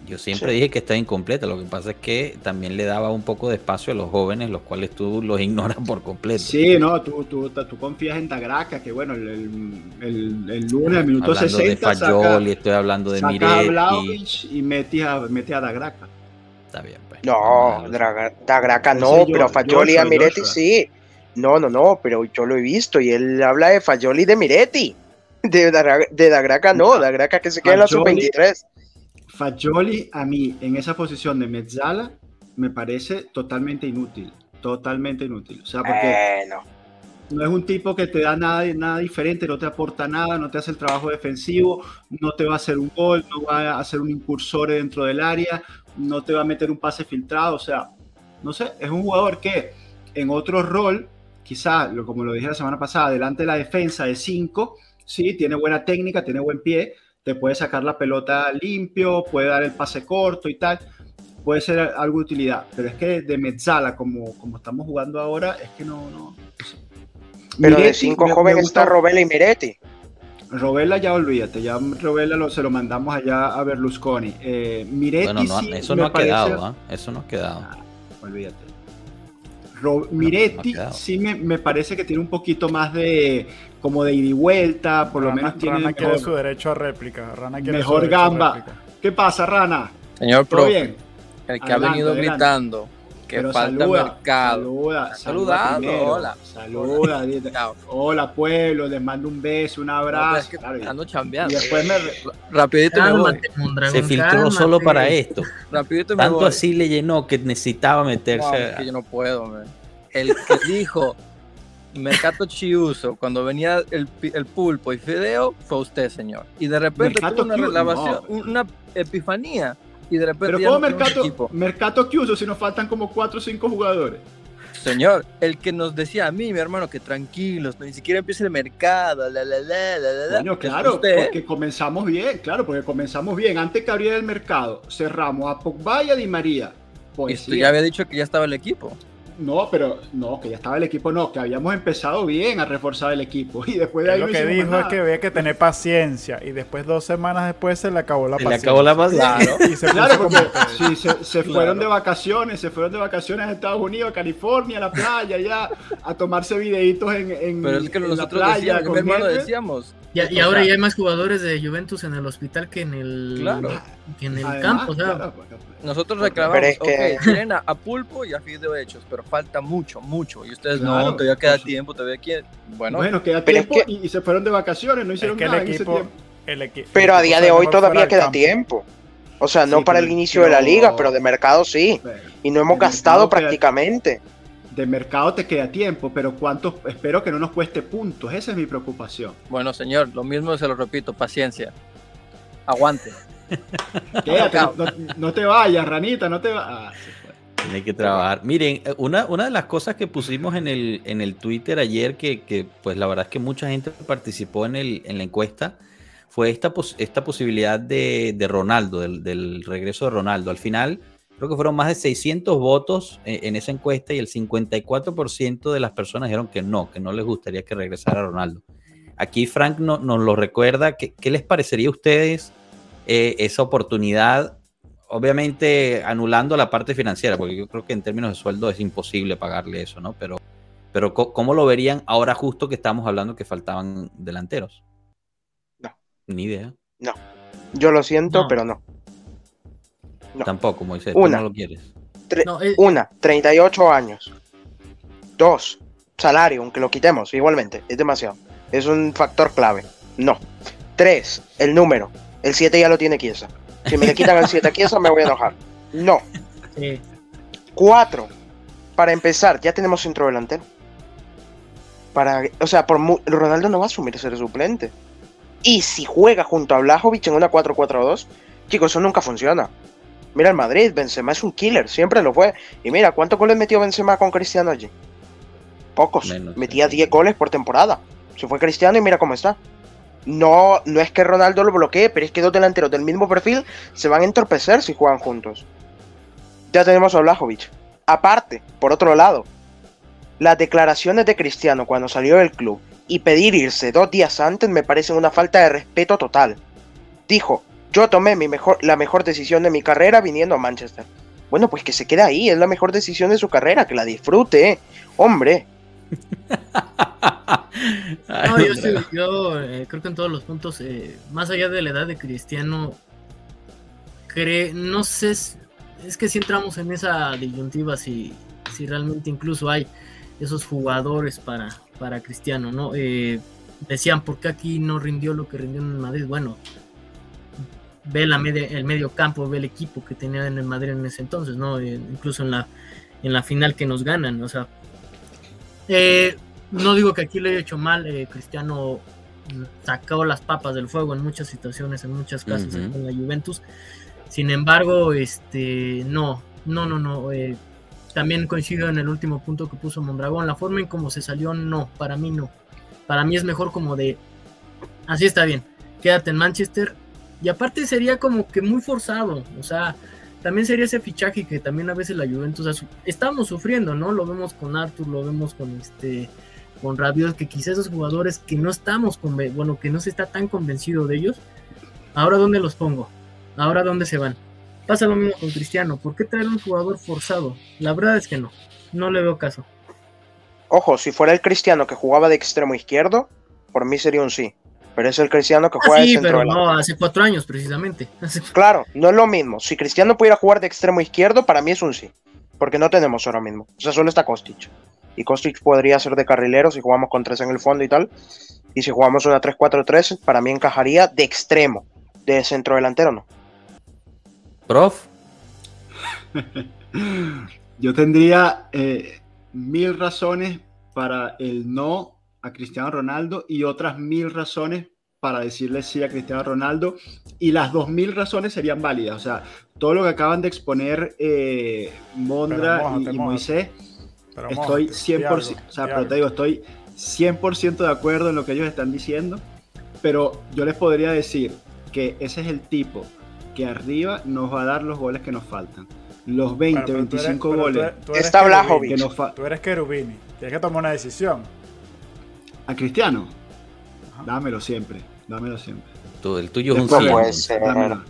Yo siempre dije que está incompleta. Lo que pasa es que también le daba un poco de espacio a los jóvenes, los cuales tú los ignoras por completo. Sí, no, tú, tú, tú confías en Dagraca, que bueno, el, el, el- el lunes, al minuto hablando 60, de saca, Fayol y estoy hablando de Miretti. Y mete a, mete a Dagraca. Está bien, pues. No, Vamos a- Draga- Dagraca Ese no, yo- pero Fayoli y a Miretti Joshua. sí. No, no, no, pero yo lo he visto y él habla de Fayoli y de Miretti. De, Dra- de Dagraca no, Dagraca que se queda en la Fagioli- sub-23. Fagioli a mí en esa posición de Mezzala me parece totalmente inútil, totalmente inútil. O sea, porque no es un tipo que te da nada, nada diferente, no te aporta nada, no te hace el trabajo defensivo, no te va a hacer un gol, no va a hacer un incursor dentro del área, no te va a meter un pase filtrado. O sea, no sé, es un jugador que en otro rol, quizá, lo- como lo dije la semana pasada, delante de la defensa de 5, sí, tiene buena técnica, tiene buen pie, te puede sacar la pelota limpio, puede dar el pase corto y tal, puede ser algo de utilidad, pero es que de Mezzala, como, como estamos jugando ahora, es que no... no, pero de Miretti cinco jóvenes gusta- está Robela y Miretti. Robela ya olvídate, ya Robela lo- se lo mandamos allá a Berlusconi. Eh, Miretti Bueno, no, sí eso no ha parece- quedado, ¿ah? Eso no ha quedado. Olvídate. Ro- Miretti no ha quedado. sí me, me parece que tiene un poquito más de como de ida y vuelta, por lo menos tiene Rana quiere su derecho a réplica. Rana quiere mejor su derecho a gamba. réplica. ¿Qué pasa, Rana? Señor ¿Todo profe, bien? el que Adelante, ha venido adelante. gritando que Pero falta saluda, mercado. Saluda, saluda Saludando, primero. hola. Saluda, hola pueblo, les mando un beso, un No, es abrazo. que claro, y- después me, Rapidito me voy. Cálmate, Se filtró cálmate. solo para esto. Rapidito me Tanto voy. así le llenó que necesitaba No, meterse. es que yo no puedo, man. El que dijo Mercato Chiuso cuando venía el, el pulpo y fideo fue usted, señor. Y de repente Mercato tuvo una revelación, no. una epifanía. Y de repente Pero ya ¿cómo no Mercato, Chiuso si nos faltan como 4 o 5 jugadores? Señor, el que nos decía a mí, mi hermano, que tranquilos, ni siquiera empiece el mercado, la la la la la la. Coño, es claro, usted. porque comenzamos bien, claro, porque comenzamos bien. Antes que abriera el mercado, cerramos a Pogba y a Di María. Y Pues ya había dicho que ya estaba el equipo. No, pero no, que ya estaba el equipo, no, que habíamos empezado bien a reforzar el equipo. Y después de ahí lo no que dijo es que había que tener paciencia y después dos semanas después se le acabó la Se le paciencia. acabó la paciencia. Claro. Y se Claro, porque sí, se, se Claro. fueron de vacaciones, se fueron de vacaciones a Estados Unidos, a California, a la playa, ya, a tomarse videitos en, en, Pero es que en nosotros la playa. decíamos, mi con hermano decíamos. Y, y ahora sea, ya hay más jugadores de Juventus en el hospital que en el, Claro. que en el Además, campo. O sea, claro, porque- Nosotros reclamamos, Pero es que- ok, tienen a, a Pulpo y a Fideo hechos, pero falta mucho, mucho. Y ustedes Claro, no, todavía queda tiempo, todavía quieren. Bueno, Bueno, queda es tiempo que- y, y se fueron de vacaciones, no Es hicieron que el nada en ese equipo, tiempo. el equi- Pero el a equipo día de hoy todavía queda tiempo. O sea, no Sí, para el pero- inicio de la liga, pero de mercado sí. Y no hemos De gastado queda- prácticamente. De mercado te queda tiempo, pero cuántos, espero que no nos cueste puntos, esa es mi preocupación. bueno, señor, lo mismo se lo repito, paciencia. Aguante. Quédate, no, no te vayas, ranita, no te vayas. Tiene que trabajar. Miren, eh, una, una de las cosas que pusimos en el, en el Twitter ayer, que, que, pues la verdad es que mucha gente participó en, el, en la encuesta, fue esta, pos- esta posibilidad de, de Ronaldo, del, del regreso de Ronaldo. Al final, creo que fueron más de 600 votos eh, en esa encuesta y el 54% de las personas dijeron que no, que no les gustaría que regresara Ronaldo. Aquí Frank no- nos lo recuerda. ¿Qué, qué les parecería a ustedes eh, esa oportunidad? Obviamente anulando la parte financiera, porque yo creo que en términos de sueldo es imposible pagarle eso, ¿no? Pero, pero ¿cómo lo verían ahora justo que estamos hablando que faltaban delanteros? No. Ni idea. Yo lo siento, No. pero no. No. Tampoco, Moisés. Tú Una. no lo quieres. Tre- no, eh, Una, 38 años. Dos, salario, aunque lo quitemos, igualmente, es demasiado. Es un factor clave. No. Tres, el número. El 7 ya lo tiene Chiesa. Si me le quitan el 7 a Chiesa, me voy a enojar. No. sí. Cuatro, para empezar, ya tenemos centro delantero. Para, o sea, por Ronaldo no va a asumir ser suplente. Y si juega junto a Blajovic en una 4-4-2, chicos, eso nunca funciona. Mira el Madrid, Benzema es un killer, siempre lo fue. Y mira, ¿cuántos goles metió Benzema con Cristiano allí? Pocos. Menos, Metía 10 goles por temporada. Se fue Cristiano y mira cómo está. No, no es que Ronaldo lo bloquee, pero es que dos delanteros del mismo perfil se van a entorpecer si juegan juntos. Ya tenemos a Blajovic. Aparte, por otro lado, las declaraciones de Cristiano cuando salió del club y pedir irse dos días antes me parecen una falta de respeto total. Dijo, yo tomé mi mejor, la mejor decisión de mi carrera viniendo a Manchester. Bueno, pues que se quede ahí, es la mejor decisión de su carrera, que la disfrute, ¿eh? hombre. No, yo, estoy- yo, eh, creo que en todos los puntos, eh, más allá de la edad de Cristiano, cre- no sé, es que si entramos en esa disyuntiva, si, si realmente incluso hay esos jugadores para, para Cristiano, ¿no? Eh, decían, ¿por qué aquí no rindió lo que rindió en Madrid? Bueno, ve la media- el medio campo, ve el equipo que tenía en el Madrid en ese entonces, ¿no? Eh, incluso en la, en la final que nos ganan, o sea, eh, no digo que aquí lo haya hecho mal, eh, Cristiano sacó las papas del fuego en muchas situaciones, en muchas Ujú. con la Juventus. Sin embargo, este, no, no, no, no. eh, también coincido en el último punto que puso Mondragón. La forma en cómo se salió, no, para mí no. Para mí es mejor como de, así está bien, quédate en Manchester. Y aparte sería como que muy forzado, o sea, también sería ese fichaje que también a veces la Juventus, o estamos sufriendo, ¿no? Lo vemos con Arthur, lo vemos con este con Rabiot, que quizás esos jugadores que no estamos bueno, que no se está tan convencido de ellos, ahora dónde los pongo, ahora dónde se van. Pasa lo mismo con Cristiano, ¿por qué traer un jugador forzado? La verdad es que no, no le veo caso. Ojo, si fuera el Cristiano que jugaba de extremo izquierdo, por mí sería un sí. Pero es el Cristiano que Ah, juega de sí, centro pero delantero. no, hace cuatro años precisamente. Hace- Claro, no es lo mismo. Si Cristiano pudiera jugar de extremo izquierdo, para mí es un sí. Porque no tenemos ahora mismo. O sea, solo está Kostic. Y Kostic podría ser de carrilero si jugamos con tres en el fondo y tal. Y si jugamos una 3-4-3, para mí encajaría de extremo. De centro delantero, no. Prof, Yo tendría eh, mil razones para el no a Cristiano Ronaldo y otras mil razones para decirle sí a Cristiano Ronaldo y las dos mil razones serían válidas. O sea, todo lo que acaban de exponer eh, Mondra mójate, y. Moisés, Pero estoy mójate, di 100%, algo, o sea, pero te digo, estoy 100% de acuerdo en lo que ellos están diciendo, pero yo les podría decir que ese es el tipo que arriba nos va a dar los goles que nos faltan. Los 20, Bueno, pero tú eres- 25 pero tú goles eres- tú eres Está fa- Tú eres Cherubini. Tienes que tomar una decisión. A Cristiano. Ajá. Dámelo siempre, dámelo siempre. tú- el tuyo es un. Dámelo.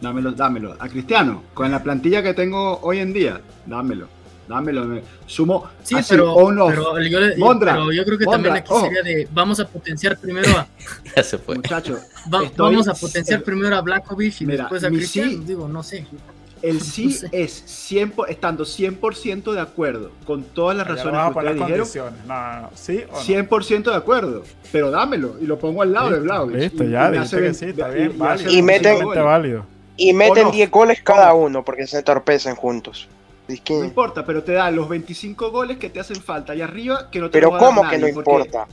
Dámelo, dámelo. A Cristiano, con la plantilla que tengo hoy en día, dámelo. Dámelo. me- Sumo Sí, así, pero, on off. pero yo, le- Mondra, pero yo creo que Mondra, también aquí sería de vamos a potenciar primero a Ya se fue. Muchacho, va- vamos a potenciar primero a Blakovic y Mira, después a Cristiano, sí- digo, no sé. El sí No sé. es 100, por- estando 100% de acuerdo con todas las razones que ustedes dijeron. condiciones. No, no. ¿Sí o no? 100% de acuerdo, pero dámelo y lo pongo al lado de Listo, Vlahovic. Listo, Y- ya, y me dijiste hace que sí, está y- bien, y válido. hace Y meten- 25 totalmente goles. válido. Y meten no. 10 goles cada uno porque se entorpecen juntos. Es No importa, pero te da los 25 goles que te hacen falta y arriba que no te Pero a dar ¿cómo que no nadie, importa?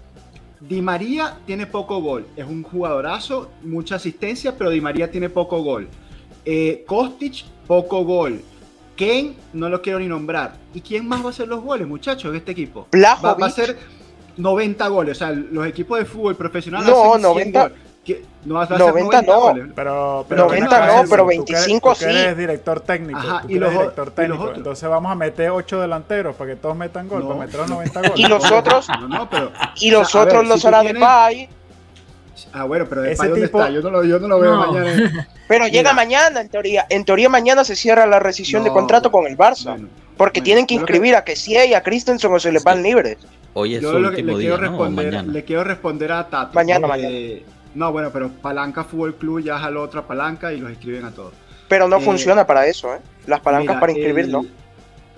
Di María tiene poco gol. Es un jugadorazo, mucha asistencia, pero Di María tiene poco gol. Eh, Kostic, poco gol. Ken, no lo quiero ni nombrar. ¿Y quién más va a hacer los goles, muchachos, en este equipo? Va, va a ser 90 goles. O sea, los equipos de fútbol profesional No, hacen 100 90 goles. ¿Qué? No vas a hacer 90 no. goles. Pero, pero 90 ven acá, no, pero tú que eres- 25 tú que eres sí. director técnico. Ajá, tú y los o- director y los técnico. otros. Entonces vamos a meter 8 delanteros para que todos metan gol, No. para meter los 90 goles. Y los otros- No, no, pero. Y los O sea, a ver, otros los si tú hará de tienes- Depay. Ah, bueno, pero Ese Depay, ¿dónde tipo- está? Yo no lo, yo no lo veo No. mañana. Pero llega mañana, en teoría. En teoría mañana se cierra la rescisión de contrato con el Barça. Bueno, porque bueno, tienen que lo que- inscribir a Kessie y a Christensen o se les van libres. Hoy es Yo su lo que último le día, quiero, responder, mañana. le quiero responder a Tato. Mañana, Eh, No, bueno, pero Palanca Fútbol Club ya jaló otra palanca y los escriben a todos. Pero no Eh, funciona para eso, ¿eh? Las palancas Mira, para inscribir, el- ¿no?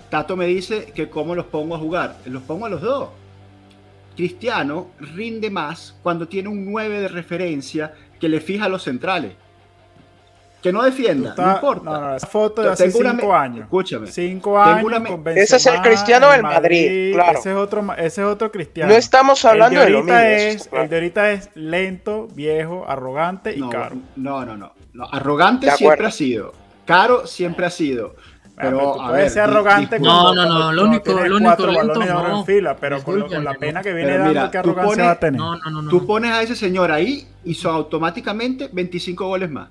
Tato me dice que cómo los pongo a jugar. Los pongo a los dos. Cristiano rinde más cuando tiene un 9 de referencia que le fija a los centrales. Que no defienda, Está- no importa. No, no, esa foto de hace tengo cinco años. Escúchame. Cinco años con Ese es el Cristiano del Madrid, claro. Ese es otro, ma- ese es otro cristiano. No estamos hablando el de de lo ahorita mismo. Es, claro. El de ahorita es lento, viejo, arrogante y no, caro. no, no, no, no. Arrogante De siempre ha sido. Caro siempre ha sido. Pero, a ver, arrogante. No, no, no, lo único- lo único cuatro lento, balones de oro no. en fila, pero con, lo- con la pena que viene dando, ¿qué arrogancia pones- va a tener? No, no, no, no. Tú pones a ese señor ahí y son automáticamente 25 goles más.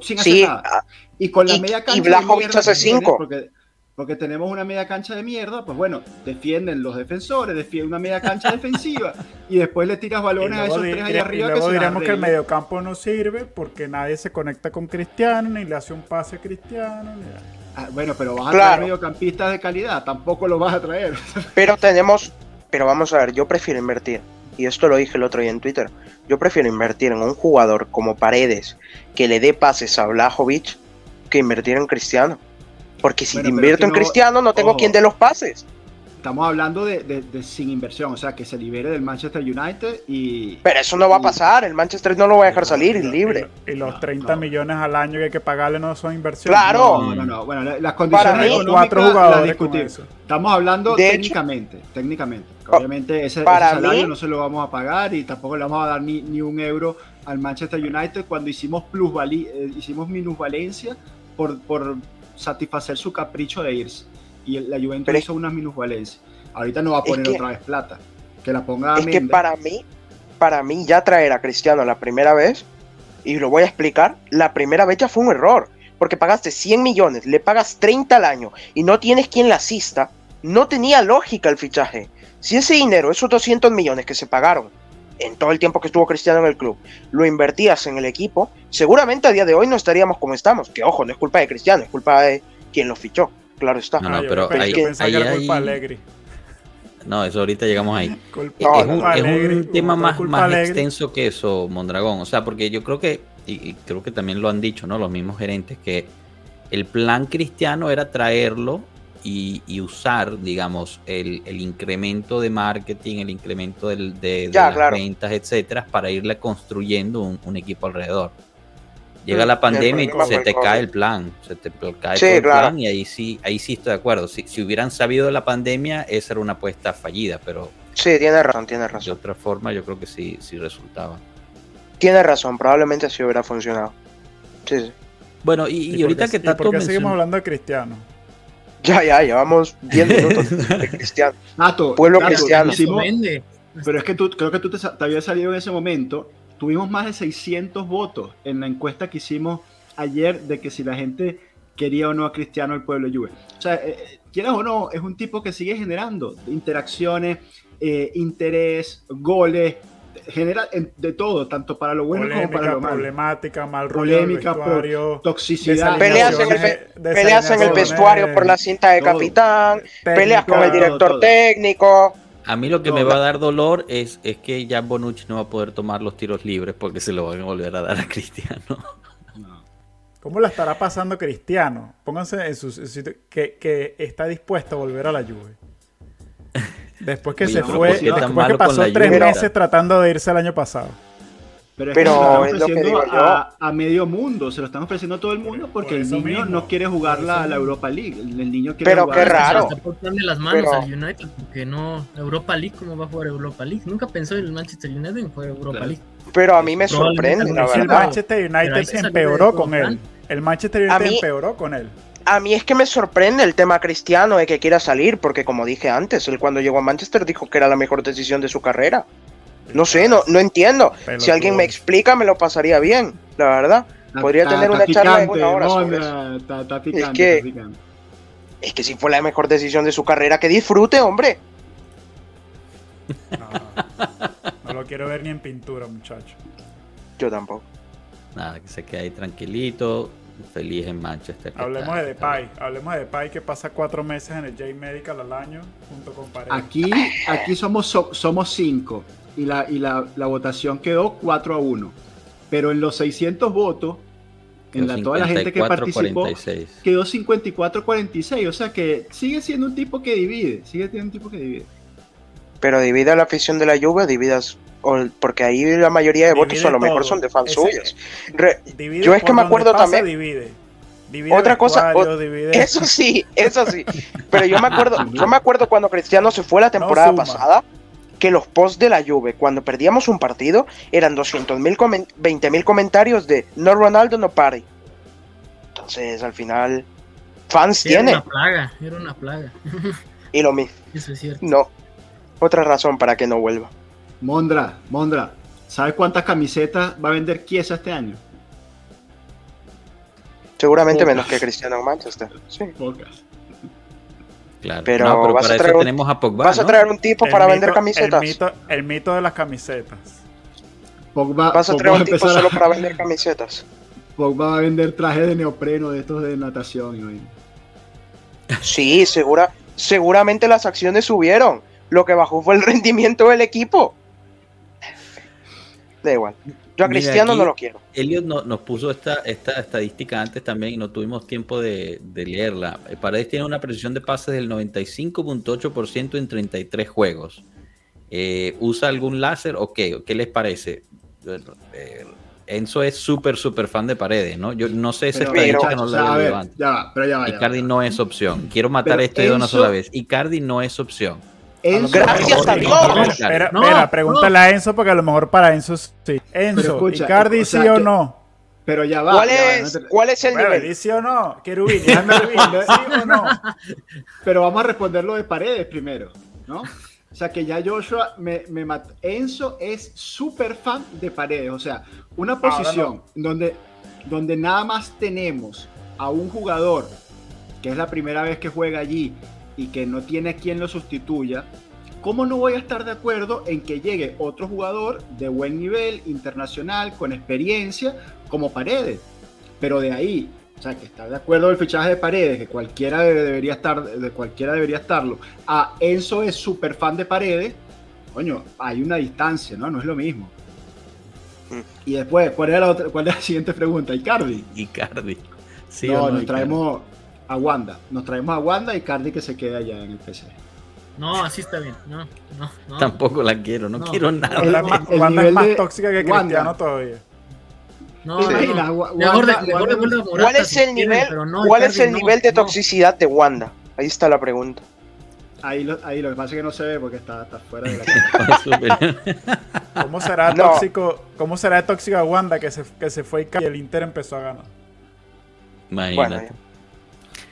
Sin hacer Sí, nada. ah, Y con la y- media y cancha. de Vlahovic mierda hace que tiene, cinco. Porque, porque tenemos una media cancha de mierda, pues bueno, defienden los defensores, defienden una media cancha defensiva y después le tiras Y balones a esos tres y- allá y arriba luego que se diremos que el mediocampo no sirve porque nadie se conecta con Cristiano, ni le hace un pase a Cristiano. ni nada. Ah, bueno, pero vas a Claro. traer mediocampistas de calidad, tampoco lo vas a traer. Pero tenemos, pero vamos a ver, yo prefiero invertir, y esto lo dije el otro día en Twitter, yo prefiero invertir en un jugador como Paredes que le dé pases a Blajovic que invertir en Cristiano. Porque si Bueno, invierto en no- Cristiano no tengo ojo. quien dé los pases. Estamos hablando de, de- de sin inversión, o sea, que se libere del Manchester United y... Pero eso no va a pasar, el Manchester no lo va a dejar salir Y libre. Y, lo- y los No, 30 no. millones al año que hay que pagarle no son inversiones. Claro. No, no, no. Bueno, la- las condiciones Para mí, económicas cuatro jugadores eso. Estamos hablando De hecho- técnicamente, técnicamente. Pa- Obviamente ese, salario mí- no se lo vamos a pagar y tampoco le vamos a dar ni, ni un euro al Manchester United cuando hicimos plusvali eh, hicimos minusvalencia por, por satisfacer su capricho de irse. Y la Juventus Pero es- hizo unas minusvalencias. Ahorita no va a poner que- otra vez plata. Que la ponga a Es que para mí, para mí ya traer a Cristiano la primera vez, y lo voy a explicar, la primera vez ya fue un error. Porque pagaste 100 millones, le pagas 30 al año y no tienes quien la asista, no tenía lógica el fichaje. Si ese dinero, esos 200 millones que se pagaron en todo el tiempo que estuvo Cristiano en el club, lo invertías en el equipo, seguramente a día de hoy no estaríamos como estamos. Que ojo, no es culpa de Cristiano, es culpa de quien lo fichó. Claro está. No, no, pero ahí- ahí era culpa hay- Allegri. No, eso ahorita llegamos ahí. Culpa- Es, un, es tema más, culpa más extenso que eso, Mondragón. O sea, porque yo creo que, y, y creo que también lo han dicho, ¿no? Los mismos gerentes, que el plan cristiano era traerlo y, y usar, digamos, el, el incremento de marketing, el incremento del- de, de Ya, las claro. ventas, etcétera, para irle construyendo un, un equipo alrededor. Llega Mm, la pandemia y se te cae el plan, se te cae Sí, el claro. plan y ahí sí, ahí sí estoy de acuerdo. Si, si hubieran sabido de la pandemia, esa era una apuesta fallida, pero Sí, tiene razón, tiene de razón. otra forma yo creo que sí, sí resultaba. Tiene razón, probablemente así hubiera funcionado. Sí, sí. Bueno, y, y ¿Y ahorita que y Tato por qué seguimos hablando de Cristiano? Ya, ya, llevamos 10 minutos de Cristiano. Tato, Pueblo cristiano. Pero es que tú, creo que tú te, sa- te había salido en ese momento. Tuvimos más de 600 votos en la encuesta que hicimos ayer de que si la gente quería o no a Cristiano el pueblo Juve. O sea, eh, eh, quieras o no, es un tipo que sigue generando interacciones, eh, interés, goles, genera en- de todo, tanto para lo bueno como para Polémica, lo malo. problemática, mal rollo Polémica, vestuario, Toxicidad. Peleas en el, peleas en el vestuario por la cinta de todo. capitán, peleas con el todo, director todo. técnico. A mí lo que No, me va a dar dolor es, es que ya Bonucci no va a poder tomar los tiros libres porque se lo van a volver a dar a Cristiano. No. ¿Cómo la estará pasando Cristiano? Pónganse en su en su sitio, que, que está dispuesto a volver a la Juve. Después que se no, fue, ¿por qué tan después que pasó tres meses tratando de irse el año pasado. Pero es Pero que se lo están es lo que ofreciendo digo yo. a, a medio mundo, se lo están ofreciendo a todo el mundo porque Por el niño mismo, no quiere jugar la, la. Europa League. El, el niño quiere Pero jugar qué la- raro. Darle las manos Pero- al United, porque no, Europa League, ¿cómo va a jugar Europa League? Nunca pensó el Manchester United en jugar Europa Claro. League. Pero a mí me sorprende, la algún el verdad. Manchester United se empeoró con él. El Manchester United mí- empeoró con él. A mí es que me sorprende el tema cristiano de que quiera salir, porque como dije antes, él cuando llegó a Manchester dijo que era la mejor decisión de su carrera. No sé, no, no entiendo. Si alguien me explica, me lo pasaría bien, la verdad. Podría tener una charla de una hora sobre Mondra, Está, está picante, Es que- picante. Es que si fue la mejor decisión de su carrera, que disfrute, hombre. No, no lo quiero ver ni en pintura, muchacho. Yo tampoco. Nada, que se quede ahí tranquilito, feliz en Manchester. Hablemos está- de Depay. Hablemos de Depay que pasa cuatro meses en el J Medical al año junto con Paredes. Aquí, aquí somos, so- somos cinco y, la, y la, la votación quedó 4 a 1. Pero en los 600 votos, en la, toda la gente que 54, participó, 46. quedó 54-46. O sea que sigue siendo un tipo que divide. Sigue siendo un tipo que divide. Pero divide a la afición de la Juve, dividas porque ahí la mayoría de votos son lo mejor son de fans Ese- suyos. Re- Yo es que me acuerdo pasa, también- Divide. Divide Otra cosa, o- divide- Eso sí, eso sí. Pero yo me acuerdo, yo me acuerdo cuando Cristiano se fue la temporada pasada, que los posts de la Juve, cuando perdíamos un partido, eran 200 mil, 20 mil comentarios de no Ronaldo, no pare. Entonces, al final, fans Era tiene. una plaga, era una plaga. Y lo mismo, Eso es cierto. no. Otra razón para que no vuelva. Mondra, Mondra, ¿sabes cuántas camisetas va a vender Chiesa este año? Seguramente Pocas. menos que Cristiano Manchester. Sí. Pocas. Claro. Pero no, pero vas a para traer eso un- tenemos a Pogba, ¿Vas a ¿no? traer un tipo El para mito- vender camisetas? El mito, el mito de las camisetas. Pogba, ¿Vas a traer un tipo a- solo para vender camisetas? Pogba va a vender trajes de neopreno de estos de natación. y vaina. Sí, segura, seguramente las acciones subieron. Lo que bajó fue el rendimiento del equipo. Da igual. Yo a Mira, Cristiano aquí- no lo quiero. Elliot no- nos puso esta, esta estadística antes también y no tuvimos tiempo de, de leerla. Eh, Paredes tiene una precisión de pases del 95.8% en 33 juegos. Eh, ¿Usa algún láser o qué? ¿Qué les parece? Eh, Enzo es súper, súper fan de Paredes, ¿no? Yo no sé esa Pero, estadística, muchachos, no la ver, ya va, pero ya va. ya va. Icardi no es opción. Quiero matar Pero esto de una sola vez. Icardi no es opción. Enzo- Gracias a Dios. Espera, No, espera, pregúntale a Enzo porque a lo mejor para Enzo sí. Enzo, escucha, Icardi o sea, sí o que- no. Pero ya va. ¿Cuál ya va, es, no te- ¿Cuál es el Bueno, nivel? ¿di sí o no? Querubín, déjame responder, ¿sí o no? Pero vamos a responder lo de paredes primero, ¿no? O sea, que ya Joshua me, me mató. Enzo es súper fan de paredes. O sea, una posición donde, donde nada más tenemos a un jugador que es la primera vez que juega allí y que no tiene quien lo sustituya. ¿Cómo no voy a estar de acuerdo en que llegue otro jugador de buen nivel, internacional, con experiencia, como Paredes? Pero de ahí, o sea, que está de acuerdo el fichaje de Paredes, que cualquiera de- debería estar, de cualquiera debería estarlo. A Enzo es súper fan de Paredes, coño, hay una distancia, ¿no? No es lo mismo. Mm. Y después, ¿cuál es la, otra, cuál es la siguiente pregunta? Icardi. Icardi. Sí no, nos Icardi? traemos a Wanda. Nos traemos a Wanda y Icardi que se queda allá en el PC. No, así está bien. No, no, no. Tampoco la quiero, no, No. quiero nada. El- Wanda es más- el Wanda es nivel más de tóxica que Wanda. Cristiano todavía. No, ¿Cuál es el nivel, ¿cuál es el no, nivel de no. toxicidad de Wanda? Ahí está la pregunta. Ahí lo, ahí lo que pasa es que no se ve porque está, está fuera de la cámara. ¿Cómo será No. tóxico? ¿Cómo será tóxica Wanda que se, que se fue y el Inter empezó a ganar? Imagínate. Bueno,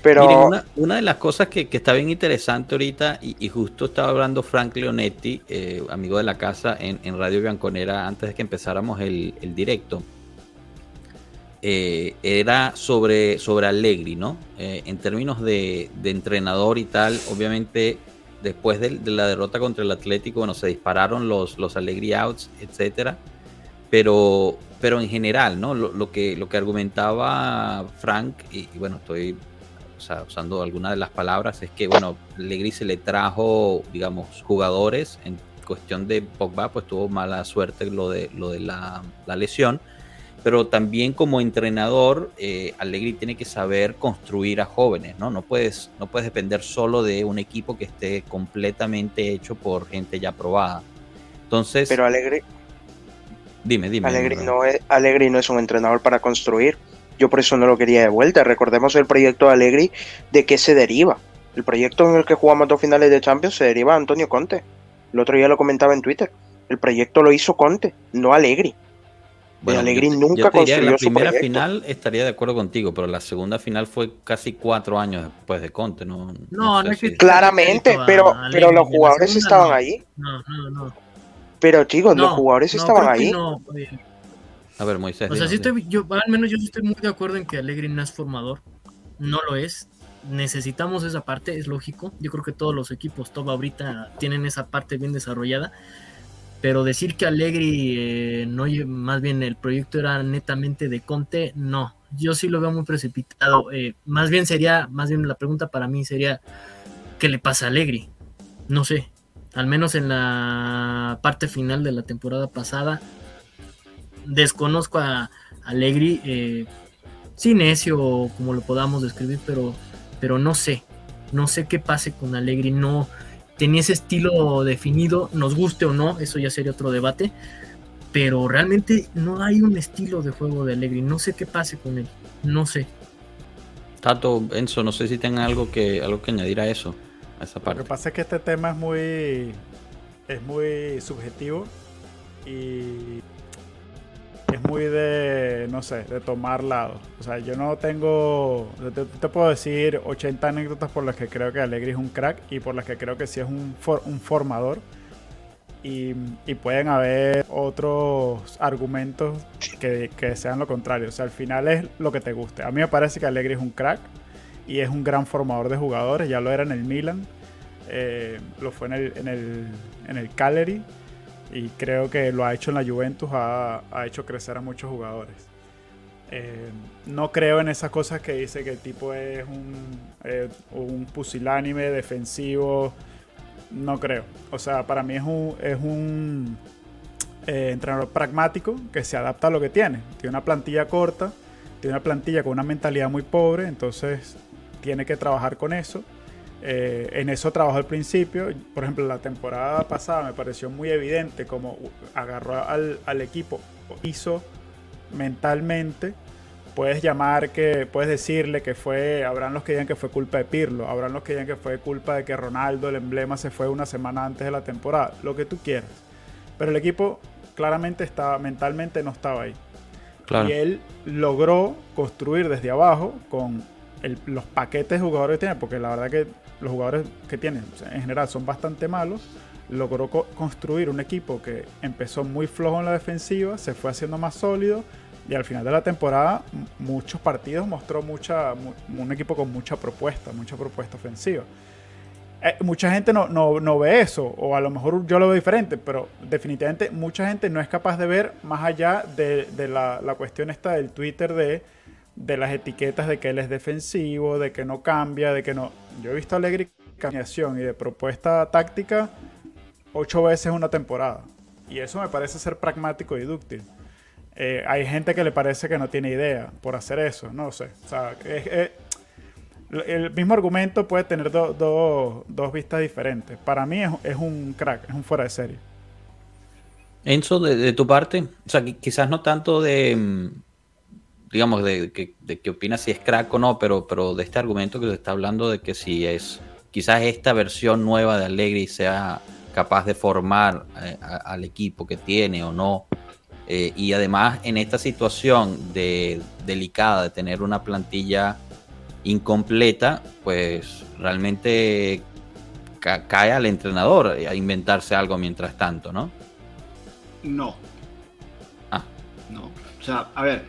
Pero una, de las cosas que, que está bien interesante ahorita, y, justo estaba hablando Frank Leonetti, eh, amigo de la casa, en, en Radio Bianconera, antes de que empezáramos el, el directo, eh, era sobre, sobre Allegri, ¿no? Eh, en términos de, entrenador y tal, obviamente después de, la derrota contra el Atlético, bueno, se dispararon los, los Allegri outs, etcétera, pero, pero en general, ¿no? Lo, que, lo que argumentaba Frank, y, bueno, estoy sea, usando algunas de las palabras, es que, bueno, Allegri se le trajo, digamos, jugadores. En cuestión de Pogba, pues tuvo mala suerte lo de, lo de la, la lesión. Pero también como entrenador, eh, Allegri tiene que saber construir a jóvenes, ¿no? No puedes, no puedes depender solo de un equipo que esté completamente hecho por gente ya probada. Entonces, pero Alegri, dime, dime. Allegri no es, Allegri no es un entrenador para construir. Yo por eso no lo quería de vuelta. Recordemos el proyecto de Allegri, de qué se deriva. El proyecto en el que jugamos dos finales de Champions se deriva de Antonio Conte. El otro día lo comentaba en Twitter. El proyecto lo hizo Conte, no Allegri. Bueno, Allegri yo- nunca yo te diría que construyó la primera final estaría de acuerdo contigo, pero la segunda final fue casi cuatro años después de Conte, ¿no? No, sé no es si- Claramente, a pero, Allegri, pero los jugadores segunda estaban no. ahí. No, no, no. Pero chicos, los jugadores no, estaban ahí. A ver, Moisés. O sea, sí estoy, yo, al menos yo estoy muy de acuerdo en que Allegri no es formador. No lo es. Necesitamos esa parte, es lógico. Yo creo que todos los equipos top ahorita tienen esa parte bien desarrollada. Pero decir que Allegri, eh, no, más bien el proyecto era netamente de Conte, no. Yo sí lo veo muy precipitado. Eh, más bien sería, más bien la pregunta para mí sería, ¿qué le pasa a Allegri? No sé. Al menos en la parte final de la temporada pasada, desconozco a Allegri, eh, sí necio o como lo podamos describir, pero, pero no sé, no sé qué pase con Allegri, no tenía ese estilo definido, nos guste o no, eso ya sería otro debate, pero realmente no hay un estilo de juego de Allegri, no sé qué pase con él, no sé. Tato, Enzo, no sé si tengan algo que, algo que añadir a eso, a esa parte. Lo que pasa es que este tema es muy, es muy subjetivo y es muy de, no sé, de tomar lado. O sea, yo no tengo, te, te puedo decir 80 anécdotas por las que creo que Allegri es un crack y por las que creo que sí es un, un formador. Y, y, pueden haber otros argumentos que, que, sean lo contrario. O sea, al final es lo que te guste. A mí me parece que Allegri es un crack y es un gran formador de jugadores. Ya lo era en el Milan, eh, lo fue en el, en el, en el Cagliari y creo que lo ha hecho en la Juventus, ha, ha hecho crecer a muchos jugadores. Eh, no creo en esas cosas que dice que el tipo es un, eh, un pusilánime defensivo. No creo. O sea, para mí es un, es un eh, entrenador pragmático que se adapta a lo que tiene. Tiene una plantilla corta, tiene una plantilla con una mentalidad muy pobre, entonces tiene que trabajar con eso. Eh, en eso trabajó al principio. Por ejemplo, la temporada pasada me pareció muy evidente como agarró al, al equipo, hizo mentalmente. Puedes llamar que, puedes decirle que fue, habrán los que digan que fue culpa de Pirlo, habrán los que digan que fue culpa de que Ronaldo, el emblema, se fue una semana antes de la temporada, lo que tú quieras. Pero el equipo claramente estaba, mentalmente no estaba ahí. Claro. Y él logró construir desde abajo con los paquetes de jugadores que tiene, porque la verdad que los jugadores que tienen en general son bastante malos, logró co construir un equipo que empezó muy flojo en la defensiva, se fue haciendo más sólido y al final de la temporada muchos partidos mostró mucha, un equipo con mucha propuesta, mucha propuesta ofensiva. Eh, mucha gente no, no, no, ve eso, o a lo mejor yo lo veo diferente, pero definitivamente mucha gente no es capaz de ver más allá de, la cuestión esta del Twitter de de las etiquetas de que él es defensivo, de que no cambia, de que no. Yo he visto a Allegri cambiación y de propuesta táctica ocho veces una temporada. Y eso me parece ser pragmático y dúctil. Eh, hay gente que le parece que no tiene idea por hacer eso, no sé. O sea, el mismo argumento puede tener do, do, dos vistas diferentes. Para mí es, es, un crack, es un fuera de serie. Enzo, de, de tu parte, o sea, quizás no tanto de digamos, de, de, de qué opinas si es crack o no, pero, pero de este argumento que se está hablando de que si es quizás esta versión nueva de Allegri sea capaz de formar eh, a, al equipo que tiene o no. Eh, y además en esta situación de, delicada de tener una plantilla incompleta, pues realmente ca cae al entrenador a inventarse algo mientras tanto, ¿no? No. Ah. No. O sea, a ver,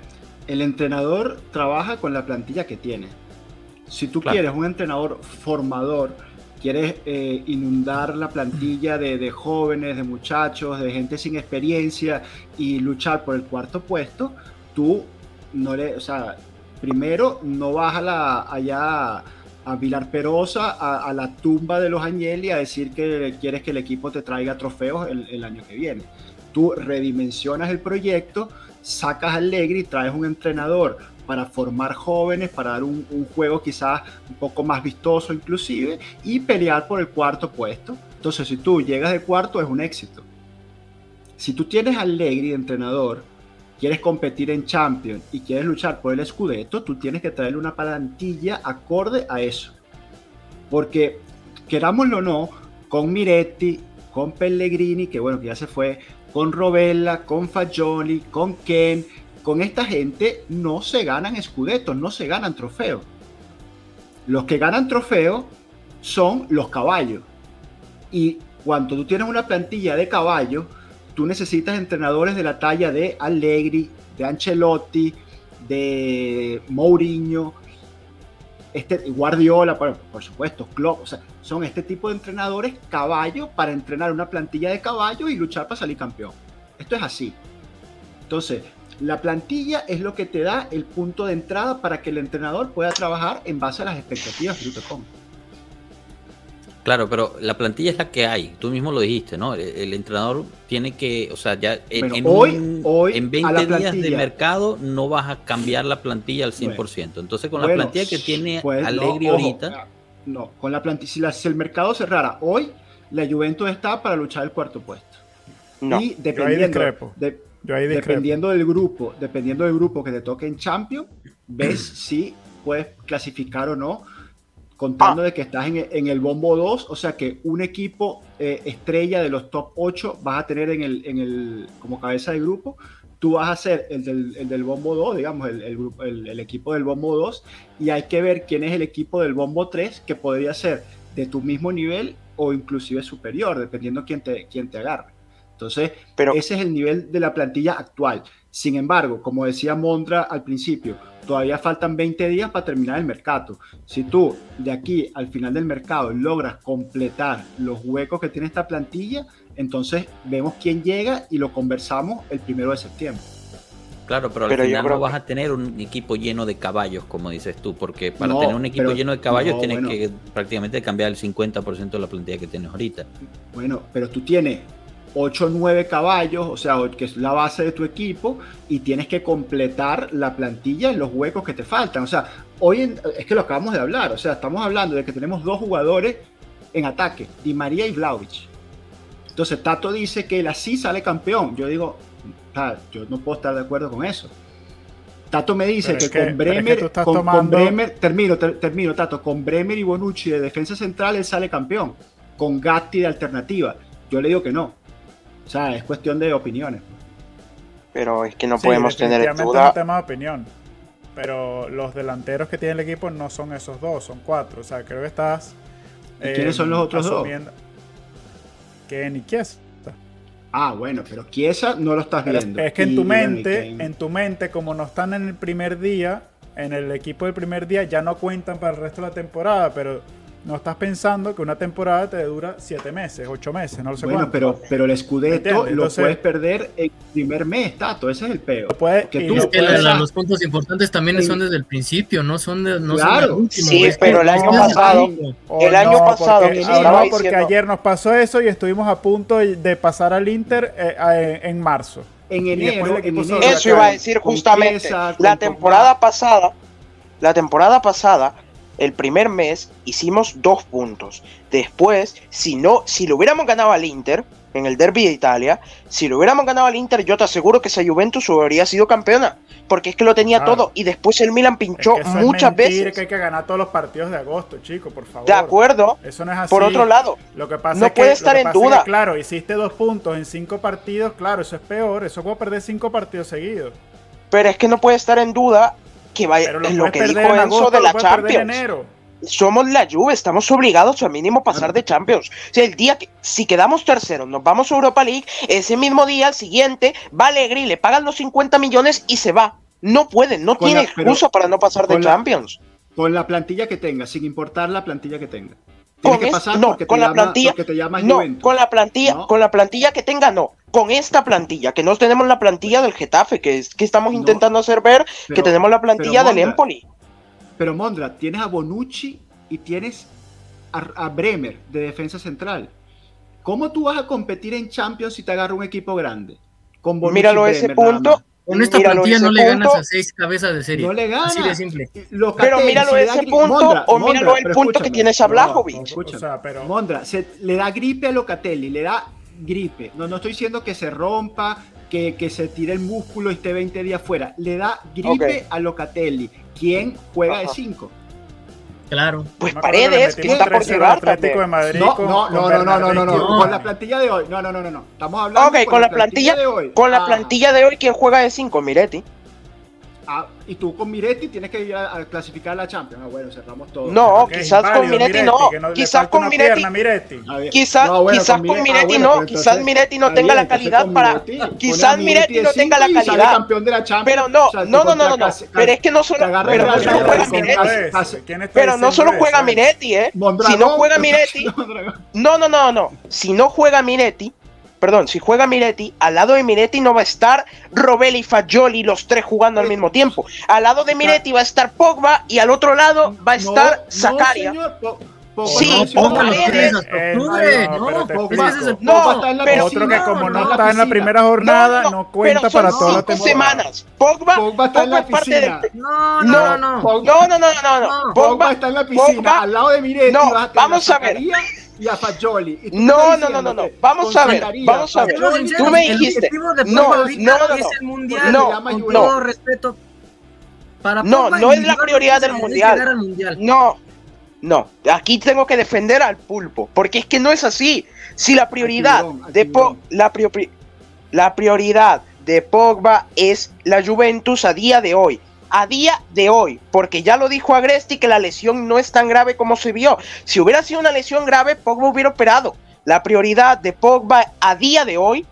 el entrenador trabaja con la plantilla que tiene. Si tú claro. quieres un entrenador formador, quieres eh, inundar la plantilla de, de, jóvenes, de muchachos, de gente sin experiencia y luchar por el cuarto puesto, tú no le, o sea, primero no vas a la, allá a Vilar Perosa, a, a, la tumba de los Agnelli a decir que quieres que el equipo te traiga trofeos el, el año que viene. Tú redimensionas el proyecto, sacas a Allegri, traes un entrenador para formar jóvenes, para dar un, juego quizás un poco más vistoso inclusive y pelear por el cuarto puesto. Entonces, si tú llegas de cuarto es un éxito. Si tú tienes a Allegri de entrenador, quieres competir en Champions y quieres luchar por el Scudetto, tú tienes que traerle una plantilla acorde a eso. Porque, querámoslo o no, con Miretti, con Pellegrini, que bueno, que ya se fue, con Robella, con Fagioli, con Ken, con esta gente no se ganan escudetos, no se ganan trofeos. Los que ganan trofeos son los caballos. Y cuando tú tienes una plantilla de caballos, tú necesitas entrenadores de la talla de Allegri, de Ancelotti, de Mourinho, este, Guardiola, por, supuesto, Klopp, o sea, son este tipo de entrenadores caballo para entrenar una plantilla de caballo y luchar para salir campeón. Esto es así. Entonces, la plantilla es lo que te da el punto de entrada para que el entrenador pueda trabajar en base a las expectativas que tú te comes. Claro, pero la plantilla es la que hay. Tú mismo lo dijiste, ¿no? El, el entrenador tiene que, o sea, ya en, bueno, en, hoy, un, hoy en 20 días de mercado no vas a cambiar la plantilla al 100%. Bueno, Entonces, con bueno, la plantilla que tiene pues, Alegre no, ahorita. No, con la plantilla, si, la, si, el mercado cerrara hoy, la Juventus está para luchar el cuarto puesto. No. Y Yo ahí dependiendo, discrepo. de- Yo ahí discrepo. dependiendo del grupo, dependiendo del grupo que te toque en Champions, ves si puedes clasificar o no, contando Ah. de que estás en, en el bombo 2, o sea que un equipo eh, estrella de los top 8 vas a tener en el, en el, como cabeza de grupo, tú vas a ser el del, el del bombo 2, digamos, el, el grupo- el- el equipo del bombo 2, y hay que ver quién es el equipo del bombo 3, que podría ser de tu mismo nivel o inclusive superior, dependiendo quién te, quién te agarre. Entonces, Pero ese es el nivel de la plantilla actual. Sin embargo, como decía Mondra al principio, todavía faltan 20 días para terminar el mercado. Si tú de aquí al final del mercado logras completar los huecos que tiene esta plantilla, entonces vemos quién llega y lo conversamos el primero de septiembre. Claro, pero al Pero final no vas que- a tener un equipo lleno de caballos, como dices tú, porque para No, tener un equipo pero- lleno de caballos no, tienes bueno. que prácticamente cambiar el 50% de la plantilla que tienes ahorita. Bueno, pero tú tienes 8 o 9 caballos, o sea, que es la base de tu equipo, y tienes que completar la plantilla en los huecos que te faltan. O sea, hoy en- es que lo acabamos de hablar, o sea, estamos hablando de que tenemos dos jugadores en ataque, Di María y Vlaovic. Entonces, Tato dice que él así sale campeón. Yo digo, sea, yo no puedo estar de acuerdo con eso. Tato me dice que, con pero es que Bremer, con, Bremer, termino, ter- termino, Tato, con Bremer y Bonucci de defensa central, él sale campeón. Con Gatti de alternativa. Yo le digo que no. O sea, es cuestión de opiniones. pero es que no Sí, podemos tener duda. Es un tema de opinión. Pero los delanteros que tiene el equipo no son esos dos, son cuatro. O sea, creo que estás. eh, ¿Y quiénes son los otros dos? asumiendo- Kenny Chiesa. Ah, bueno, pero Chiesa no lo estás Pero viendo. es que en tu mente, en tu mente, como no están en el primer día, en el equipo del primer día, ya no cuentan para el resto de la temporada, pero no estás pensando que una temporada te dura siete meses, ocho meses, no sé Bueno, cuánto. pero, pero el Scudetto ¿Entiendes? lo Entonces- puedes perder en el primer mes, Tato. Ese es el peo. Lo puede- tú lo la- la- los puntos importantes también Sí. son desde el principio, no son de, no Claro. son último. Sí, es pero el año pasado- El año pasado porque, porque diciendo- ayer nos pasó eso y estuvimos a punto de pasar al Inter eh, eh, en marzo. En enero, el equipo en enero, Eso iba a decir justamente. La temporada pasada, la temporada pasada, el primer mes hicimos dos puntos. Después, si no, si lo hubiéramos ganado al Inter en el Derby de Italia, si lo hubiéramos ganado al Inter, yo te aseguro que esa Juventus habría sido campeona, porque es que lo tenía Claro. todo y después el Milan Es pinchó que eso es muchas mentira, veces. que hay que ganar todos los partidos de agosto, chico, por favor. De acuerdo. Eso no es así. Por otro lado, Lo que pasa no es que, puede estar en es que, duda. claro, hiciste dos puntos en cinco partidos, claro, eso es peor. Eso es como perder cinco partidos seguidos. pero es que no puede estar en duda que vaya lo es lo que dijo en Enzo agosto, de la Champions. somos la Juve, estamos obligados al mínimo pasar de Champions. O sea, el día que, si quedamos terceros, nos vamos a Europa League, ese mismo día, al siguiente, va Alegri, le pagan los 50 millones y se va. No pueden, no tiene excusa para no pasar de la- Champions. Con la plantilla que tenga, sin importar la plantilla que tenga. Tienes Con que es- pasar no, porque te con la llama- plantilla, porque te llamas no, Juventus. con la plantilla, No. con la plantilla que tenga, no. Con esta plantilla, que no tenemos la plantilla del Getafe, que es que estamos No, intentando hacer ver que tenemos la plantilla del Empoli. Pero Mondra, tienes a Bonucci y tienes a, a Bremer de defensa central. ¿Cómo tú vas a competir en Champions si te agarra un equipo grande? Con Bonucci Míralo y ese Bremer punto. Con esta Míralo plantilla no le ganas punto. a seis cabezas de serie. No le gana. Así de simple. Pero míralo ese punto Mondra, o míralo Mondra, el punto que tienes a No, Vlahovic. escúchame. O sea, pero. Mondra, se, le da gripe a Locatelli, le da gripe. No, no estoy diciendo que se rompa, que, que se tire el músculo y esté 20 días fuera. Le da gripe a Locatelli. ¿Quién juega de Ajá. 5? Claro. Pues que Paredes, que está por 3-0 al llegar Atlético de. Madrid No, con- no, con no, no, no, no, no, con la plantilla de hoy. No, no, no, no, no. Estamos hablando Ok, con la plantilla, de hoy. con la Ah, plantilla de hoy, ¿quién juega de 5? Miretti. Ah, y tú con Miretti tienes que ir a, a clasificar a la Champions. Ah, bueno, cerramos todo. No, quizás con inválido, Miretti no. le Quizás con Miretti. pierna, Miretti. Quizás, No, bueno, quizás con con Mire- Miretti ah, bueno, no, quizás Miretti no tenga bien, la calidad para, Miretti, quizás Miretti no tenga la calidad. campeón de la Champions. Pero no, O sea, no, no, no, no, no. Pero es que no solo, pero no solo juega Miretti. Cas- Cas- ¿Quién está Pero no solo juega? Miretti, eh. Si no juega Miretti, no, no, no, no. Si no juega Miretti, perdón, si juega Miretti, al lado de Miretti no va a estar Robel y Fagioli los tres jugando al mismo tiempo. Al lado de Miretti va a estar Pogba y al otro lado va a estar No, Zakaria. No, señor, Po- Pogba Sí, no, No, no, no, Pogba- No, Pogba está en la pero- Otro que piscina, como no está en la piscina. primera jornada, no, cuenta pero para son toda la temporada. semanas. Pogba, Pogba está en la piscina. No, No, no, no. Pogba- No, no, no, no, no. No. Pogba Pogba, está en la piscina, Pogba- al lado de Miretti. No, vamos a ver. Y a Fagioli. Y No, no, no, no, no. Vamos a ver, vamos a ver. Tú me dijiste, no, no, no, es no. el mundial. No, con no. todo respeto. Para No, Pogba, no es la prioridad del mundial. mundial. No, no. Aquí tengo que defender al pulpo, porque es que no es así. Si la prioridad al de Po- la, priori- la prioridad de Pogba es la Juventus a día de hoy. A día de hoy, porque ya lo dijo Agresti que la lesión no es tan grave como se vio. Si hubiera sido una lesión grave, Pogba hubiera operado. La prioridad de Pogba a día de hoy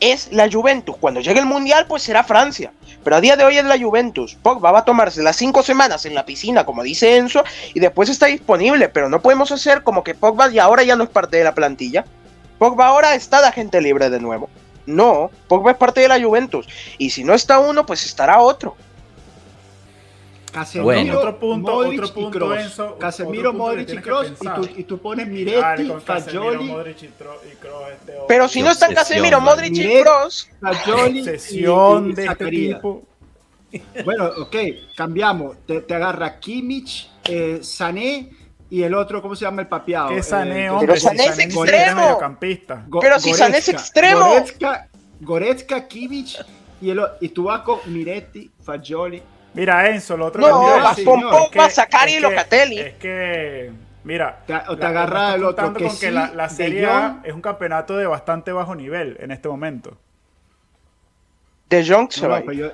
es la Juventus. Cuando llegue el Mundial, pues será Francia. Pero a día de hoy es la Juventus. Pogba va a tomarse las cinco semanas en la piscina, como dice Enzo, y después está disponible. Pero no podemos hacer como que Pogba y ahora ya no es parte de la plantilla. Pogba ahora está de agente libre de nuevo. No, Pogba es parte de la Juventus. Y si no está uno, pues estará otro. Casemiro, Bueno. Otro punto, Modric otro punto, y Kroos. Enzo, Casemiro, otro punto que Modric y Cross y tú, y tú pones Miretti, Fagioli, Modric y Tro- y Kroos, este Pero si no están Casemiro. Modric y Kroos, Fagioli y de este tipo. Bueno, ok, cambiamos. Te, te agarra Kimmich, eh, Sané y el otro, ¿cómo se llama el? Que Sané, Eh, hombre, pero si Sané es extremo. mediocampista. Go- Pero si Sané es extremo. Goretzka, Goretzka, Kimmich y, el, y tú vas con Miretti, Fagioli. Mira, Enzo, lo otro No, que te iba a vas decir, con es que- Zaccaria y que- Locatelli. Es que, mira, Te- o te la- agarra el otro que con que sí, la, la De Serie. A es un campeonato de bastante bajo nivel en este momento. De Jong se No, no, va. pero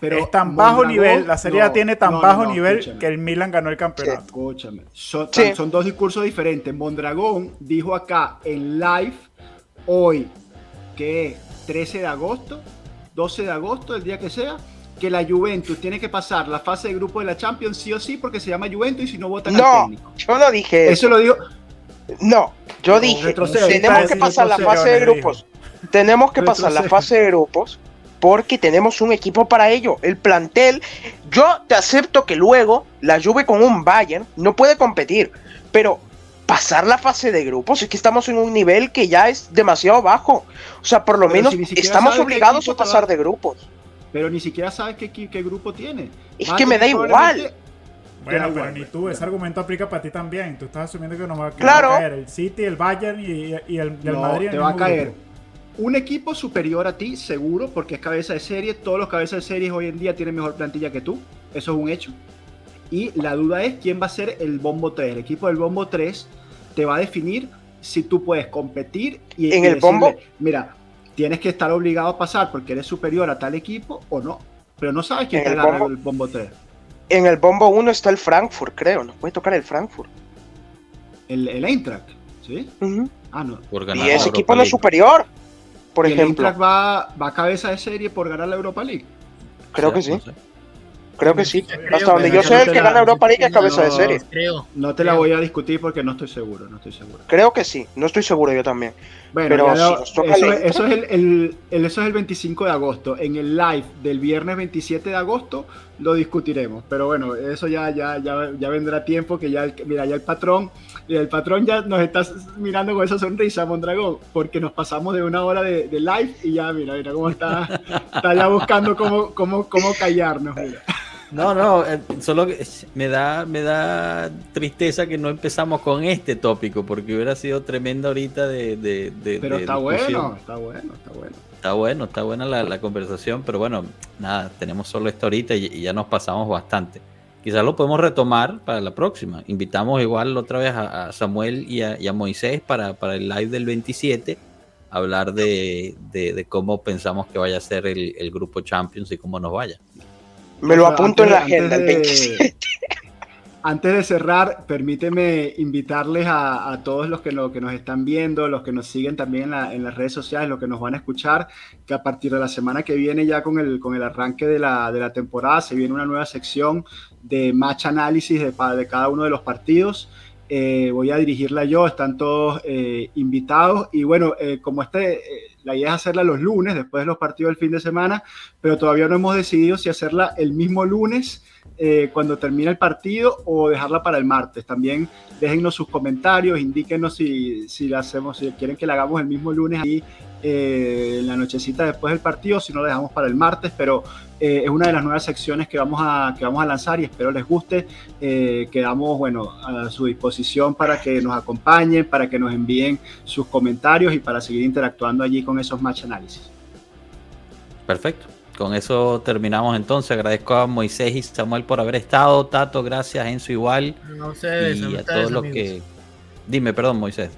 pero es tan bajo nivel, la Serie A no, tiene tan no, no, bajo no, nivel escúchame. que el Milan ganó el campeonato. Escúchame, son, Sí. son dos discursos diferentes. Mondragón dijo acá en live hoy, que es 13 de agosto, 12 de agosto, el día que sea, que la Juventus tiene que pasar la fase de grupo de la Champions sí o sí porque se llama Juventus y si no votan al No, técnico. yo no dije eso. Eso lo dijo. No, yo No, dije, tenemos que pasar la fase de grupos. Tenemos que pasar la fase de grupos porque tenemos un equipo para ello. El plantel, yo te acepto que luego la Juve con un Bayern no puede competir, pero pasar la fase de grupos es que estamos en un nivel que ya es demasiado bajo. O sea, por lo Pero menos si estamos obligados a pasar de grupos. Pero ni siquiera sabes qué, equi- qué grupo tiene. Es que me da igual. Bueno, pero ni pues. tú, ese argumento aplica para ti también. Tú estás asumiendo que nos va, que Claro. va a caer el City, el Bayern y, y el, y el No, Madrid. te va a caer grupo. un equipo superior a ti, seguro, porque es cabeza de serie. Todos los cabezas de series hoy en día tienen mejor plantilla que tú. Eso es un hecho. Y la duda es quién va a ser el bombo 3. El equipo del bombo 3 te va a definir si tú puedes competir y ¿En y el bombo? Mira, tienes que estar obligado a pasar porque eres superior a tal equipo o no. Pero no sabes quién ¿En te el bombo? el bombo 3. En el bombo 1 está el Frankfurt, creo. Nos puede tocar el Frankfurt. El, el Eintracht, ¿sí? Ah, no. Por Y ese equipo no es superior, por Y el ejemplo. Eintracht va, va a cabeza de serie por ganar la Europa League. Creo que sí. No sé. Creo que sí. Creo Hasta donde yo no sé, el que la- gana Europa League es cabeza de serie. Creo. No te la voy a discutir porque no estoy seguro, no estoy seguro. Creo que sí. No estoy seguro yo también. Bueno, Pero si eso, es- eso es el, el- el- eso es el 25 de agosto. En el live del viernes 27 de agosto lo discutiremos. Pero bueno, eso ya, ya, ya, ya vendrá tiempo que ya, el- mira, ya el patrón, el patrón ya nos está mirando con esa sonrisa, Mondragón, porque nos pasamos de una hora de, de live y ya, mira, mira cómo está, está ya buscando cómo, cómo, cómo callarnos. mira. No, no, eh, solo que me da, me da tristeza que no empezamos con este tópico, porque hubiera sido tremendo ahorita de, de, de- Pero de está discusión. bueno, está bueno, está bueno. Está bueno, está buena la, la conversación, pero bueno, nada, tenemos solo esto ahorita y, y ya nos pasamos bastante. Quizás lo podemos retomar para la próxima. Invitamos igual otra vez a, a Samuel y a, y a Moisés para, para el live del 27, a hablar de, de- de cómo pensamos que vaya a ser el, el grupo Champions y cómo nos vaya. Me lo apunto en la agenda, el antes de- 27. Antes de cerrar, permíteme invitarles a, a todos los que, lo, que nos están viendo, los que nos siguen también en, la- en las redes sociales, los que nos van a escuchar, que a partir de la semana que viene, ya con el, con el arranque de la, de la temporada, se viene una nueva sección de match análisis de, de cada uno de los partidos. Eh, voy a dirigirla yo, están todos eh, invitados. Y bueno, eh, como este, la idea es hacerla los lunes, después de los partidos del fin de semana, pero todavía no hemos decidido si hacerla el mismo lunes eh, cuando termine el partido o dejarla para el martes. También déjennos sus comentarios, indíquenos si, si la hacemos, si quieren que la hagamos el mismo lunes ahí eh, en la nochecita después del partido, si no lo dejamos para el martes, pero eh, es una de las nuevas secciones que vamos a, que vamos a lanzar y espero les guste. Eh, quedamos bueno, a su disposición para que nos acompañen, para que nos envíen sus comentarios y para seguir interactuando allí con esos match análisis. Perfecto. Con eso terminamos entonces. Agradezco a Moisés y Samuel por haber estado. Tato, gracias. Enzo igual. No, ustedes, y a ustedes, todos los amigos. que... Dime, perdón, Moisés.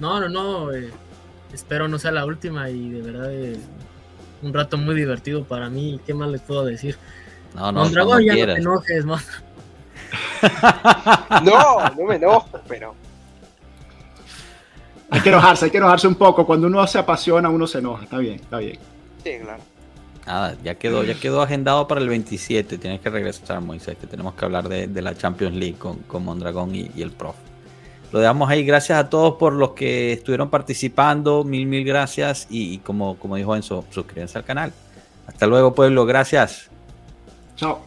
No, no, no. eh, espero no sea la última y de verdad eh, un rato muy divertido para mí. ¿Qué más les puedo decir? No, no, Mondragón, ya quieras. no te enojes, man. No, no me enojo, pero. Hay que enojarse, hay que enojarse un poco. Cuando uno se apasiona, uno se enoja. Está bien, está bien. Sí, claro. Nada, ya quedó, ya quedó agendado para el 27. Tienes que regresar, Moisés, que tenemos que hablar de, de la Champions League con, con Mondragón y, y el prof. Lo dejamos ahí. Gracias a todos por los que estuvieron participando. Mil, mil gracias. Y, como, como dijo Enzo, suscríbanse al canal. Hasta luego, pueblo. Gracias. Chao.